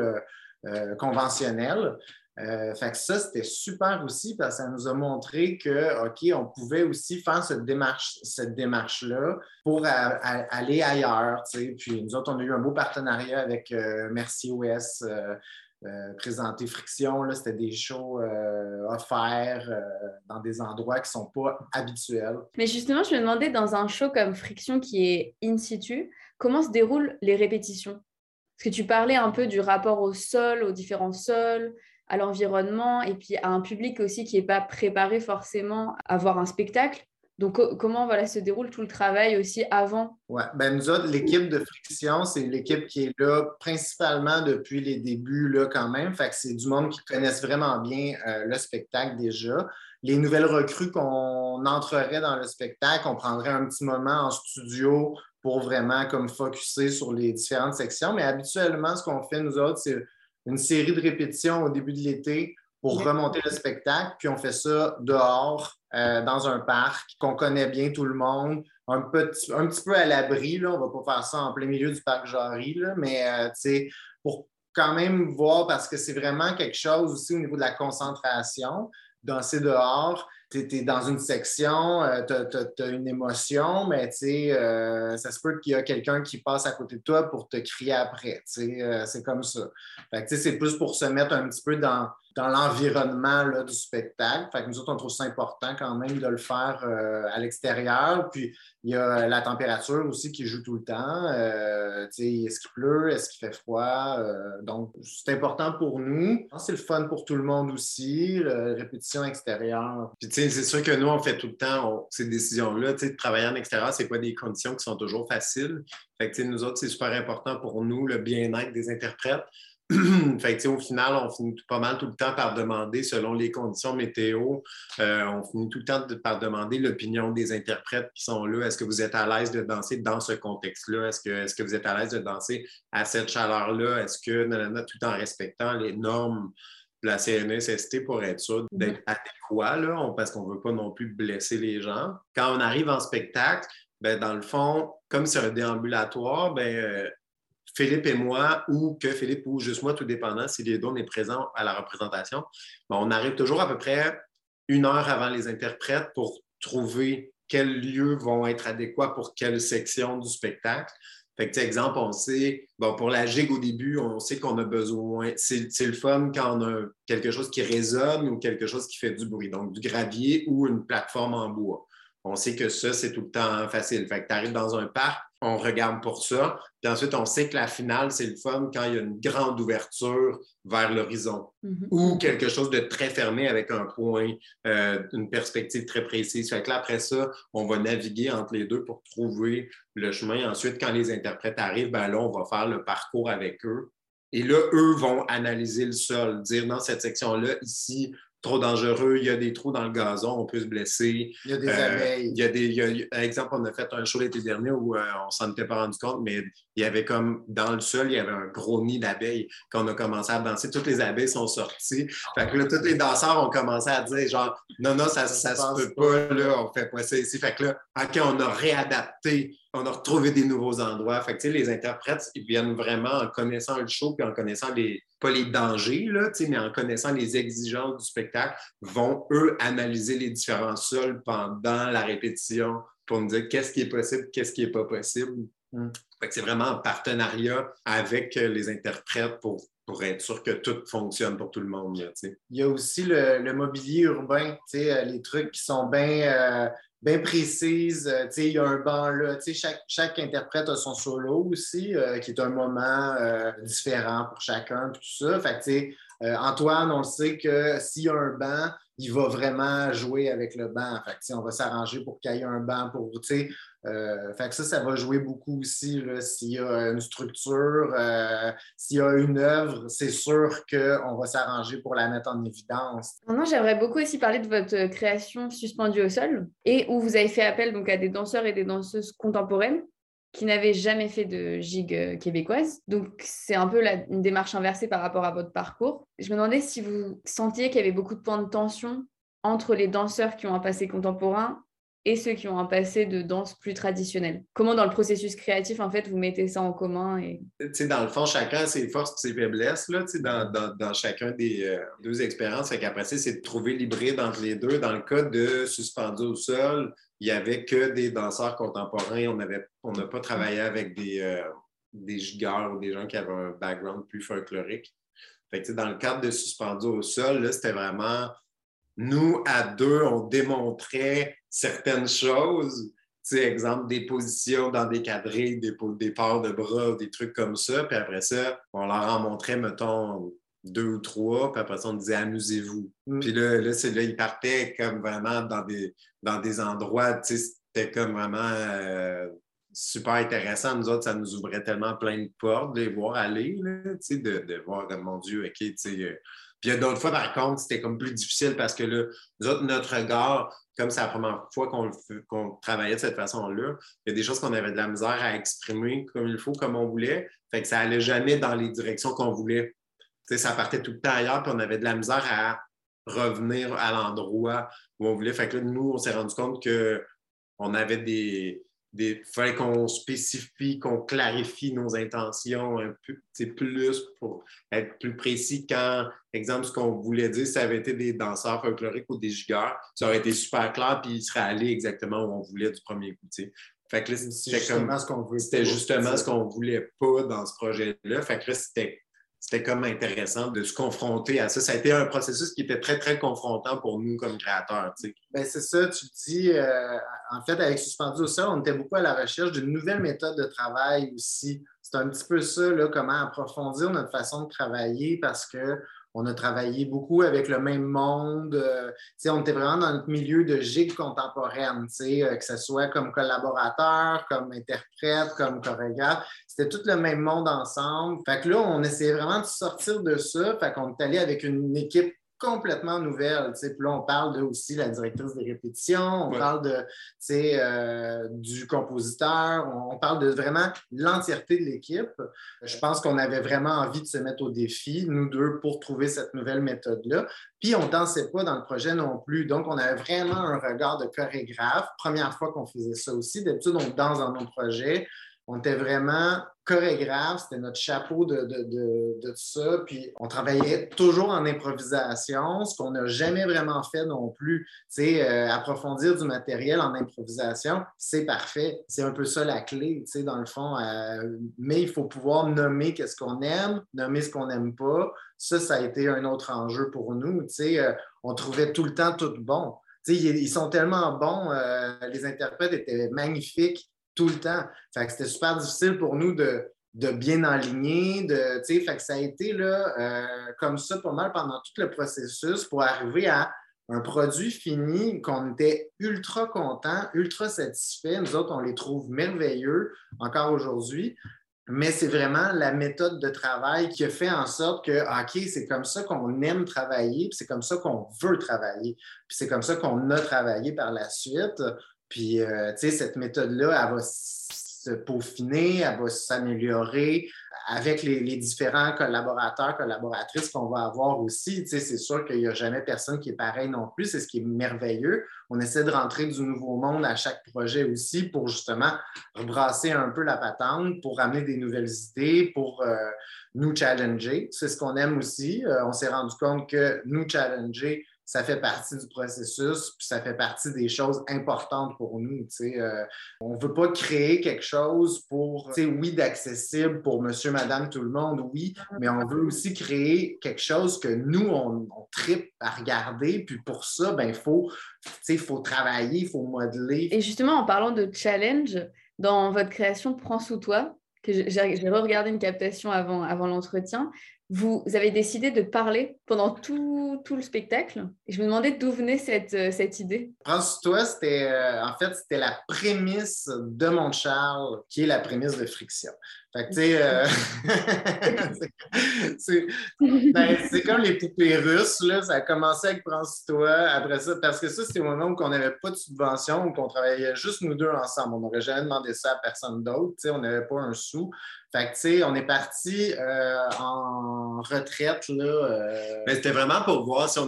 conventionnel. Euh, ça, c'était super aussi parce que ça nous a montré que, OK, on pouvait aussi faire cette démarche, cette démarche-là pour aller ailleurs. Puis nous autres, on a eu un beau partenariat avec euh, Merci OS. Euh, présenter Friction, c'était des shows offerts dans des endroits qui ne sont pas habituels. Mais justement, je me demandais, dans un show comme Friction qui est in situ, comment se déroulent les répétitions? Parce que tu parlais un peu du rapport au sol, aux différents sols, à l'environnement et puis à un public aussi qui n'est pas préparé forcément à voir un spectacle. Donc, comment voilà, se déroule tout le travail aussi avant? Oui, ben nous autres, l'équipe de Friction, c'est l'équipe qui est là principalement depuis les débuts là, quand même. Fait que c'est du monde qui connaissent vraiment bien euh, le spectacle déjà. Les nouvelles recrues qu'on entrerait dans le spectacle, on prendrait un petit moment en studio pour vraiment comme focuser sur les différentes sections. Mais habituellement, ce qu'on fait, nous autres, c'est une série de répétitions au début de l'été pour remonter le spectacle. Puis on fait ça dehors, euh, dans un parc qu'on connaît bien tout le monde, un, petit, un petit peu à l'abri. On ne va pas faire ça en plein milieu du parc Jarry, là, mais euh, pour quand même voir, parce que c'est vraiment quelque chose aussi au niveau de la concentration, danser dehors tu es, dans une section, euh, tu as, une émotion, mais euh, ça se peut qu'il y a quelqu'un qui passe à côté de toi pour te crier après. Euh, c'est comme ça. C'est plus pour se mettre un petit peu dans, dans l'environnement du spectacle. Fait que nous autres, on trouve ça important quand même de le faire euh, à l'extérieur. Puis il y a la température aussi qui joue tout le temps. Euh, est-ce qu'il pleut? Est-ce qu'il fait froid? Euh, donc, c'est important pour nous. C'est le fun pour tout le monde aussi, répétition extérieure. C'est sûr que nous, on fait tout le temps ces décisions-là. De travailler en extérieur, ce pas des conditions qui sont toujours faciles. Fait que nous autres, c'est super important pour nous, le bien-être des interprètes. fait au final, on finit pas mal tout le temps par demander, selon les conditions météo, euh, on finit tout le temps par demander l'opinion des interprètes qui sont là. Est-ce que vous êtes à l'aise de danser dans ce contexte-là? Est-ce que, que vous êtes à l'aise de danser à cette chaleur-là? Est-ce que, tout en respectant les normes la CNSST pour être sûr mm-hmm. d'être adéquat, là, parce qu'on ne veut pas non plus blesser les gens. Quand on arrive en spectacle, ben, dans le fond, comme c'est un déambulatoire, ben, euh, Philippe et moi, ou que Philippe ou juste moi, tout dépendant, si les deux on est présents à la représentation, on arrive toujours à peu près une heure avant les interprètes pour trouver quels lieux vont être adéquats pour quelle section du spectacle. Fait que, exemple, on sait, bon, pour la gigue au début, on sait qu'on a besoin, c'est le fun quand on a quelque chose qui résonne ou quelque chose qui fait du bruit, donc du gravier ou une plateforme en bois. On sait que ça, c'est tout le temps facile. Fait que tu arrives dans un parc, on regarde pour ça. Puis ensuite, on sait que la finale, c'est le fun quand il y a une grande ouverture vers l'horizon mm-hmm. ou quelque chose de très fermé avec un point, euh, une perspective très précise. Fait que là, après ça, on va naviguer entre les deux pour trouver le chemin. Ensuite, quand les interprètes arrivent, ben là, on va faire le parcours avec eux. Et là, eux vont analyser le sol, dire dans cette section-là, ici, trop dangereux, il y a des trous dans le gazon, on peut se blesser. Il y a des euh, abeilles. Il y a des, par exemple, on a fait un show l'été dernier où euh, on s'en était pas rendu compte, mais il y avait comme dans le sol, il y avait un gros nid d'abeilles. Quand on a commencé à danser, toutes les abeilles sont sorties. Fait que là, tous les danseurs ont commencé à dire genre non, non, ça, ça, se peut pas, là, on fait pas ça ici. Fait que là, OK, on a réadapté, on a retrouvé des nouveaux endroits. Fait que les interprètes, ils viennent vraiment en connaissant le show puis en connaissant les, pas les dangers, là, mais en connaissant les exigences du spectacle, vont eux analyser les différents sols pendant la répétition pour nous dire qu'est-ce qui est possible, qu'est-ce qui n'est pas possible. Mm. C'est vraiment en partenariat avec euh, les interprètes pour, pour être sûr que tout fonctionne pour tout le monde. il y a aussi le, mobilier urbain, euh, les trucs qui sont bien euh, précises. il y a un banc là. Chaque, chaque interprète a son solo aussi, qui est un moment différent pour chacun, tout ça. Antoine, on sait que s'il y a un banc, il va vraiment jouer avec le banc. Fait on va s'arranger pour qu'il y ait un banc pour. Euh, que ça, ça va jouer beaucoup aussi. S'il y a une structure, euh, s'il y a une œuvre, c'est sûr qu'on va s'arranger pour la mettre en évidence. J'aimerais beaucoup aussi parler de votre création suspendue au sol et où vous avez fait appel donc, à des danseurs et des danseuses contemporaines qui n'avaient jamais fait de gigue euh, québécoise. Donc, c'est un peu une démarche inversée par rapport à votre parcours. Je me demandais si vous sentiez qu'il y avait beaucoup de points de tension entre les danseurs qui ont un passé contemporain et ceux qui ont un passé de danse plus traditionnel? Comment dans le processus créatif, en fait, vous mettez ça en commun? Et... Dans le fond, chacun a ses forces et ses faiblesses là, dans, dans, dans chacun des euh, deux expériences. Fait qu'après c'est de trouver l'hybride entre les deux. Dans le cas de Suspendu au sol, il n'y avait que des danseurs contemporains. On n'a on pas travaillé avec des, euh, des ou des gens qui avaient un background plus folklorique. Fait que, dans le cadre de Suspendu au sol, c'était vraiment nous, à deux, on démontrait certaines choses. Tu sais, exemple, des positions dans des quadrilles, des, des parts de bras, des trucs comme ça. Puis après ça, on leur en montrait, mettons, deux ou trois, puis après ça, on disait amusez-vous. Mm. Puis là, là, là, ils partaient comme vraiment dans des, dans des endroits, tu sais, c'était comme vraiment euh, super intéressant. Nous autres, ça nous ouvrait tellement plein de portes de les voir aller, tu sais, de, de voir, mon Dieu, OK, tu sais, euh, puis d'autres fois, par contre, c'était comme plus difficile parce que là, nous autres, notre regard, comme c'est la première fois qu'on travaillait de cette façon-là, il y a des choses qu'on avait de la misère à exprimer comme il faut, comme on voulait. Fait que ça allait jamais dans les directions qu'on voulait. sais, ça partait tout le temps ailleurs, puis on avait de la misère à revenir à l'endroit où on voulait. Fait que là, nous, on s'est rendu compte qu'on avait des, il fallait qu'on spécifie, qu'on clarifie nos intentions un peu plus pour être plus précis quand, exemple, ce qu'on voulait dire, ça avait été des danseurs folkloriques ou des gigueurs, ça aurait été super clair, puis il serait allé exactement où on voulait du premier coup. Fait que c'était justement ce qu'on C'était justement ce qu'on voulait pas dans ce projet-là. Fait que là, c'était c'était comme intéressant de se confronter à ça. Ça a été un processus qui était très, très confrontant pour nous comme créateurs. Ben, c'est ça, tu dis, euh, en fait, avec Suspendu au sol, on était beaucoup à la recherche d'une nouvelle méthode de travail aussi. C'est un petit peu ça, là, comment approfondir notre façon de travailler parce que on a travaillé beaucoup avec le même monde. Euh, on était vraiment dans notre milieu de gigue contemporaine, euh, que ce soit comme collaborateur, comme interprète, comme chorégraphe. C'était tout le même monde ensemble. Fait que là, on essayait vraiment de sortir de ça. Fait qu'on est allé avec une équipe complètement nouvelle. Puis là, on parle de aussi la directrice des répétitions, on parle de, euh, du compositeur, on, parle de vraiment l'entièreté de l'équipe. Je pense qu'on avait vraiment envie de se mettre au défi, nous deux, pour trouver cette nouvelle méthode-là. Puis on ne dansait pas dans le projet non plus. Donc, on avait vraiment un regard de chorégraphe. Première fois qu'on faisait ça aussi. D'habitude, on danse dans nos projets. On était vraiment c'était notre chapeau de, de, ça. Puis on travaillait toujours en improvisation, ce qu'on n'a jamais vraiment fait non plus. Tu sais, euh, approfondir du matériel en improvisation, c'est parfait. C'est un peu ça la clé, tu sais, dans le fond. Euh, mais il faut pouvoir nommer qu'est-ce qu'on aime, nommer ce qu'on n'aime pas. Ça, ça a été un autre enjeu pour nous. Tu sais, euh, on trouvait tout le temps tout bon. Tu sais, ils sont tellement bons, les interprètes étaient magnifiques tout le temps. Fait que c'était super difficile pour nous de, bien aligner. De, fait que ça a été là, euh, comme ça pas mal pendant tout le processus pour arriver à un produit fini qu'on était ultra content, ultra satisfait. Nous autres, on les trouve merveilleux encore aujourd'hui. Mais c'est vraiment la méthode de travail qui a fait en sorte que, OK, c'est comme ça qu'on aime travailler, puis c'est comme ça qu'on veut travailler, puis c'est comme ça qu'on a travaillé par la suite. Puis, euh, tu sais, cette méthode-là, elle va se peaufiner, elle va s'améliorer avec les, différents collaborateurs, collaboratrices qu'on va avoir aussi. c'est sûr qu'il n'y a jamais personne qui est pareil non plus. C'est ce qui est merveilleux. On essaie de rentrer du nouveau monde à chaque projet aussi pour justement rebrasser un peu la patente, pour amener des nouvelles idées, pour euh, nous challenger. C'est ce qu'on aime aussi. Euh, on s'est rendu compte que nous challenger, ça fait partie du processus, puis ça fait partie des choses importantes pour nous. Euh, on ne veut pas créer quelque chose pour, oui, d'accessible pour monsieur, madame, tout le monde, oui, mais on veut aussi créer quelque chose que nous, on, on tripe à regarder. Puis pour ça, ben, il faut, faut travailler, il faut modeler. Et justement, en parlant de challenge, dans votre création Prends sous toi, que j'ai regardé une captation avant, l'entretien, vous avez décidé de parler pendant tout, le spectacle. Je me demandais d'où venait cette, euh, idée. Pense-toi, c'était euh, en fait, c'était la prémisse de mon Charles, qui est la prémisse de Friction. Fait que, tu sais, euh, ben, c'est comme les poupées russes, là. Ça a commencé avec Pense-toi. Après ça, parce que ça, c'était au moment où on n'avait pas de subvention, où on travaillait juste nous deux ensemble. On n'aurait jamais demandé ça à personne d'autre. Tu sais, on n'avait pas un sou. Fait que, tu sais, on est parti euh, en retraite, là. Euh, Mais c'était vraiment pour voir si on,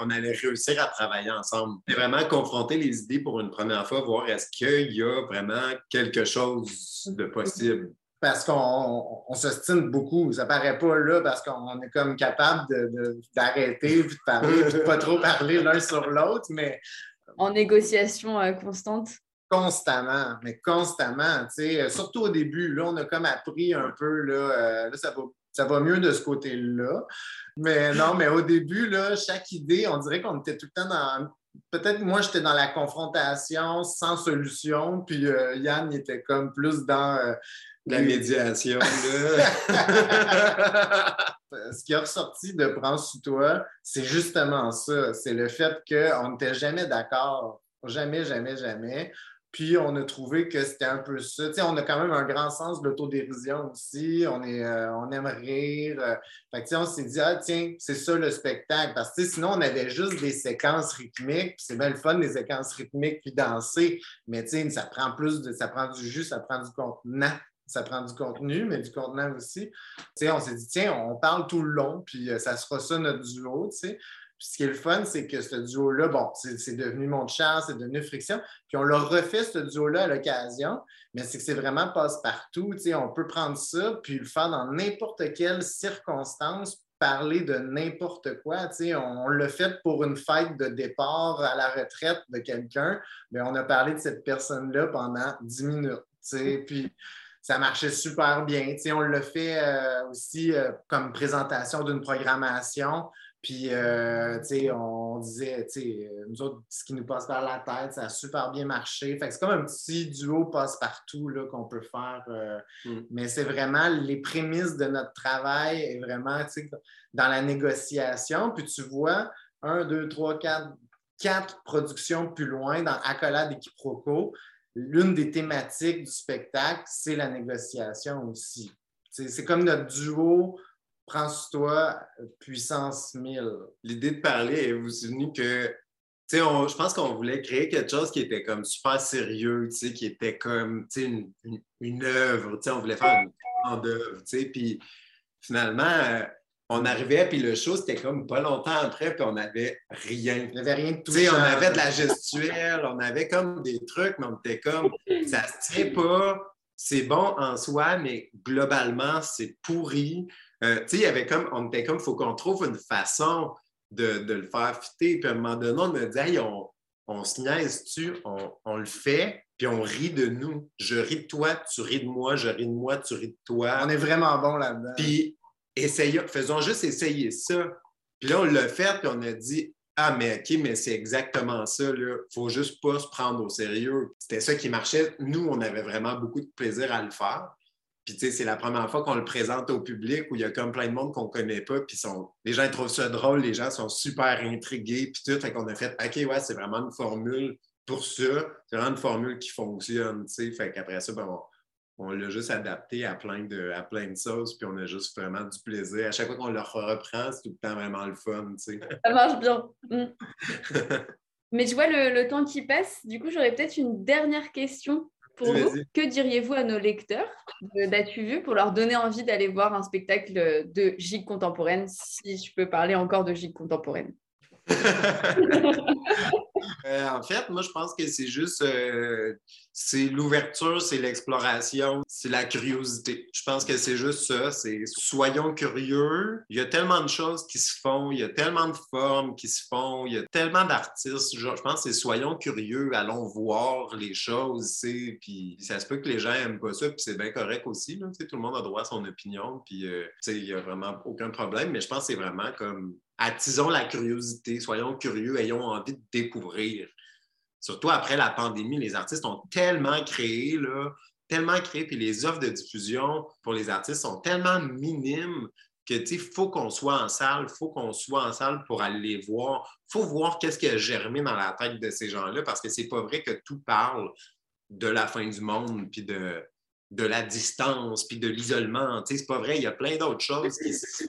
on allait réussir à travailler ensemble. C'était vraiment confronter les idées pour une première fois, voir est-ce qu'il y a vraiment quelque chose de possible parce qu'on on, s'ostine beaucoup. Ça paraît pas là parce qu'on est comme capable d'arrêter, de, de parler, de pas trop parler l'un sur l'autre, mais. En négociation euh, constante. Constamment, mais constamment. sais, Surtout au début, là, on a comme appris un peu, là, euh, là ça, va, ça va mieux de ce côté-là. Mais non, mais au début, là, chaque idée, on dirait qu'on était tout le temps dans peut-être moi, j'étais dans la confrontation sans solution, puis euh, Yann était comme plus dans la médiation. Ce qui a ressorti de Prends sous toi, c'est justement ça. C'est le fait qu'on n'était jamais d'accord. Jamais, jamais, jamais. Puis on a trouvé que c'était un peu ça. on a quand même un grand sens de l'autodérision aussi. On, est, euh, on aime rire. Fait on s'est dit, ah tiens, c'est ça le spectacle. Parce que sinon, on avait juste des séquences rythmiques. c'est bien le fun, les séquences rythmiques, puis danser. Mais ça prend plus de. ça prend du jus, ça prend du contenant ça prend du contenu, mais du contenant aussi. on s'est dit, tiens, on parle tout le long, puis euh, ça sera ça notre duo. Puis ce qui est le fun, c'est que ce duo-là, bon, c'est devenu Mon Chat, c'est devenu Friction. Puis on l'a refait, ce duo-là, à l'occasion, mais c'est que c'est vraiment passe-partout. On peut prendre ça, puis le faire dans n'importe quelle circonstance, parler de n'importe quoi. On, on l'a fait pour une fête de départ à la retraite de quelqu'un, mais on a parlé de cette personne-là pendant 10 minutes. Puis ça marchait super bien. on l'a fait euh, aussi euh, comme présentation d'une programmation. Puis, euh, on disait, nous autres, ce qui nous passe par la tête, ça a super bien marché. Fait c'est comme un petit duo passe-partout qu'on peut faire. Mm. Mais c'est vraiment les prémices de notre travail et vraiment, dans la négociation. Puis tu vois, un, deux, trois, quatre, quatre productions plus loin dans Accolade et Quiproquo, l'une des thématiques du spectacle, c'est la négociation aussi. C'est comme notre duo Prends toi, puissance 1000. L'idée de parler est vous venue que je pense qu'on voulait créer quelque chose qui était comme super sérieux, qui était comme une, une, une œuvre. On voulait faire une grande œuvre. Puis finalement, euh, on arrivait, puis le show, c'était comme pas longtemps après, puis on n'avait rien. Il n'y avait rien de tout. On avait de la gestuelle, on avait comme des trucs, mais on était comme, ça se tient pas, c'est bon en soi, mais globalement, c'est pourri. Euh, il y avait comme, on était comme, il faut qu'on trouve une façon de, le faire fitter. Puis à un moment donné, on me dit, hey, on, on se niaise-tu, on, on, le fait, puis on rit de nous. Je ris de toi, tu ris de moi, je ris de moi, tu ris de toi. On est vraiment bon là-dedans. Puis faisons juste essayer ça. Puis là, on l'a fait, puis on a dit Ah, mais OK, mais c'est exactement ça. Il faut juste pas se prendre au sérieux. C'était ça qui marchait. Nous, on avait vraiment beaucoup de plaisir à le faire. Puis, tu sais, c'est la première fois qu'on le présente au public où il y a comme plein de monde qu'on connaît pas. Puis, sont... les gens ils trouvent ça drôle, les gens sont super intrigués. Puis, tout. Fait qu'on a fait OK, ouais, c'est vraiment une formule pour ça. C'est vraiment une formule qui fonctionne. Tu sais, fait qu'après ça, ben, on on l'a juste adapté à plein, de, à plein de sauces, puis on a juste vraiment du plaisir. À chaque fois qu'on le reprend, c'est tout le temps vraiment le fun. Tu sais. Ça marche bien. Mm. Mais tu vois, le, temps qui passe, du coup, j'aurais peut-être une dernière question pour vous, que diriez-vous à nos lecteurs d'As-tu vu pour leur donner envie d'aller voir un spectacle de gigue contemporaine, si je peux parler encore de gigue contemporaine? Euh, en fait, moi, je pense que c'est juste, euh, c'est l'ouverture, c'est l'exploration, c'est la curiosité. Je pense que c'est juste ça, c'est soyons curieux. Il y a tellement de choses qui se font, il y a tellement de formes qui se font, il y a tellement d'artistes. Je pense que c'est soyons curieux, allons voir les choses, puis ça se peut que les gens n'aiment pas ça, puis c'est bien correct aussi. Tout le monde a droit à son opinion, puis euh, il n'y a vraiment aucun problème, mais je pense que c'est vraiment comme attisons la curiosité, soyons curieux, ayons envie de découvrir. Surtout après la pandémie, les artistes ont tellement créé, tellement créé, puis les offres de diffusion pour les artistes sont tellement minimes que il faut qu'on soit en salle, il faut qu'on soit en salle pour aller les voir. Il faut voir qu'est-ce qui a germé dans la tête de ces gens-là, parce que c'est pas vrai que tout parle de la fin du monde, puis de, la distance, puis de l'isolement. C'est pas vrai, il y a plein d'autres choses qui se.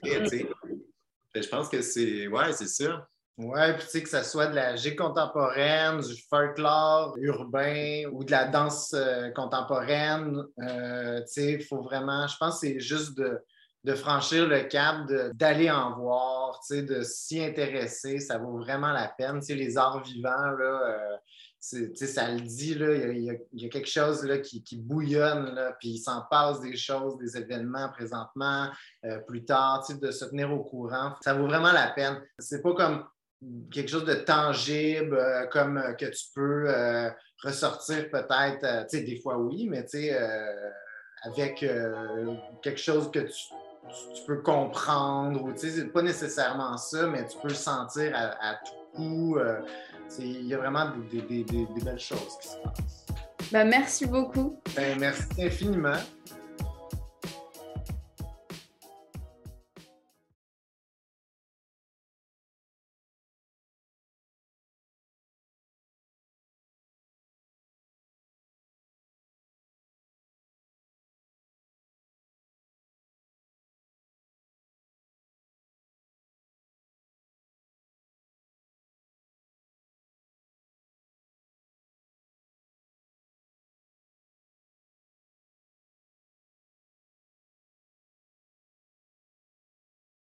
Je pense que c'est. Ouais, c'est ça. Ouais, puis tu sais, que ce soit de la gigue contemporaine, du folklore urbain ou de la danse euh, contemporaine, euh, tu sais, il faut vraiment, je pense que c'est juste de, franchir le cap, d'aller en voir, tu sais, de s'y intéresser, ça vaut vraiment la peine. Tu sais, les arts vivants, là, euh, ça le dit, il, y a, quelque chose là, qui, bouillonne, puis il s'en passe des choses, des événements présentement, euh, plus tard, de se tenir au courant. Ça vaut vraiment la peine. C'est pas comme quelque chose de tangible, euh, comme euh, que tu peux ressortir peut-être, des fois oui, mais avec quelque chose que tu, peux comprendre, ou c'est pas nécessairement ça, mais tu peux sentir à tout coup il y a vraiment des, belles choses qui se passent. Bah, merci beaucoup. Ben, merci infiniment.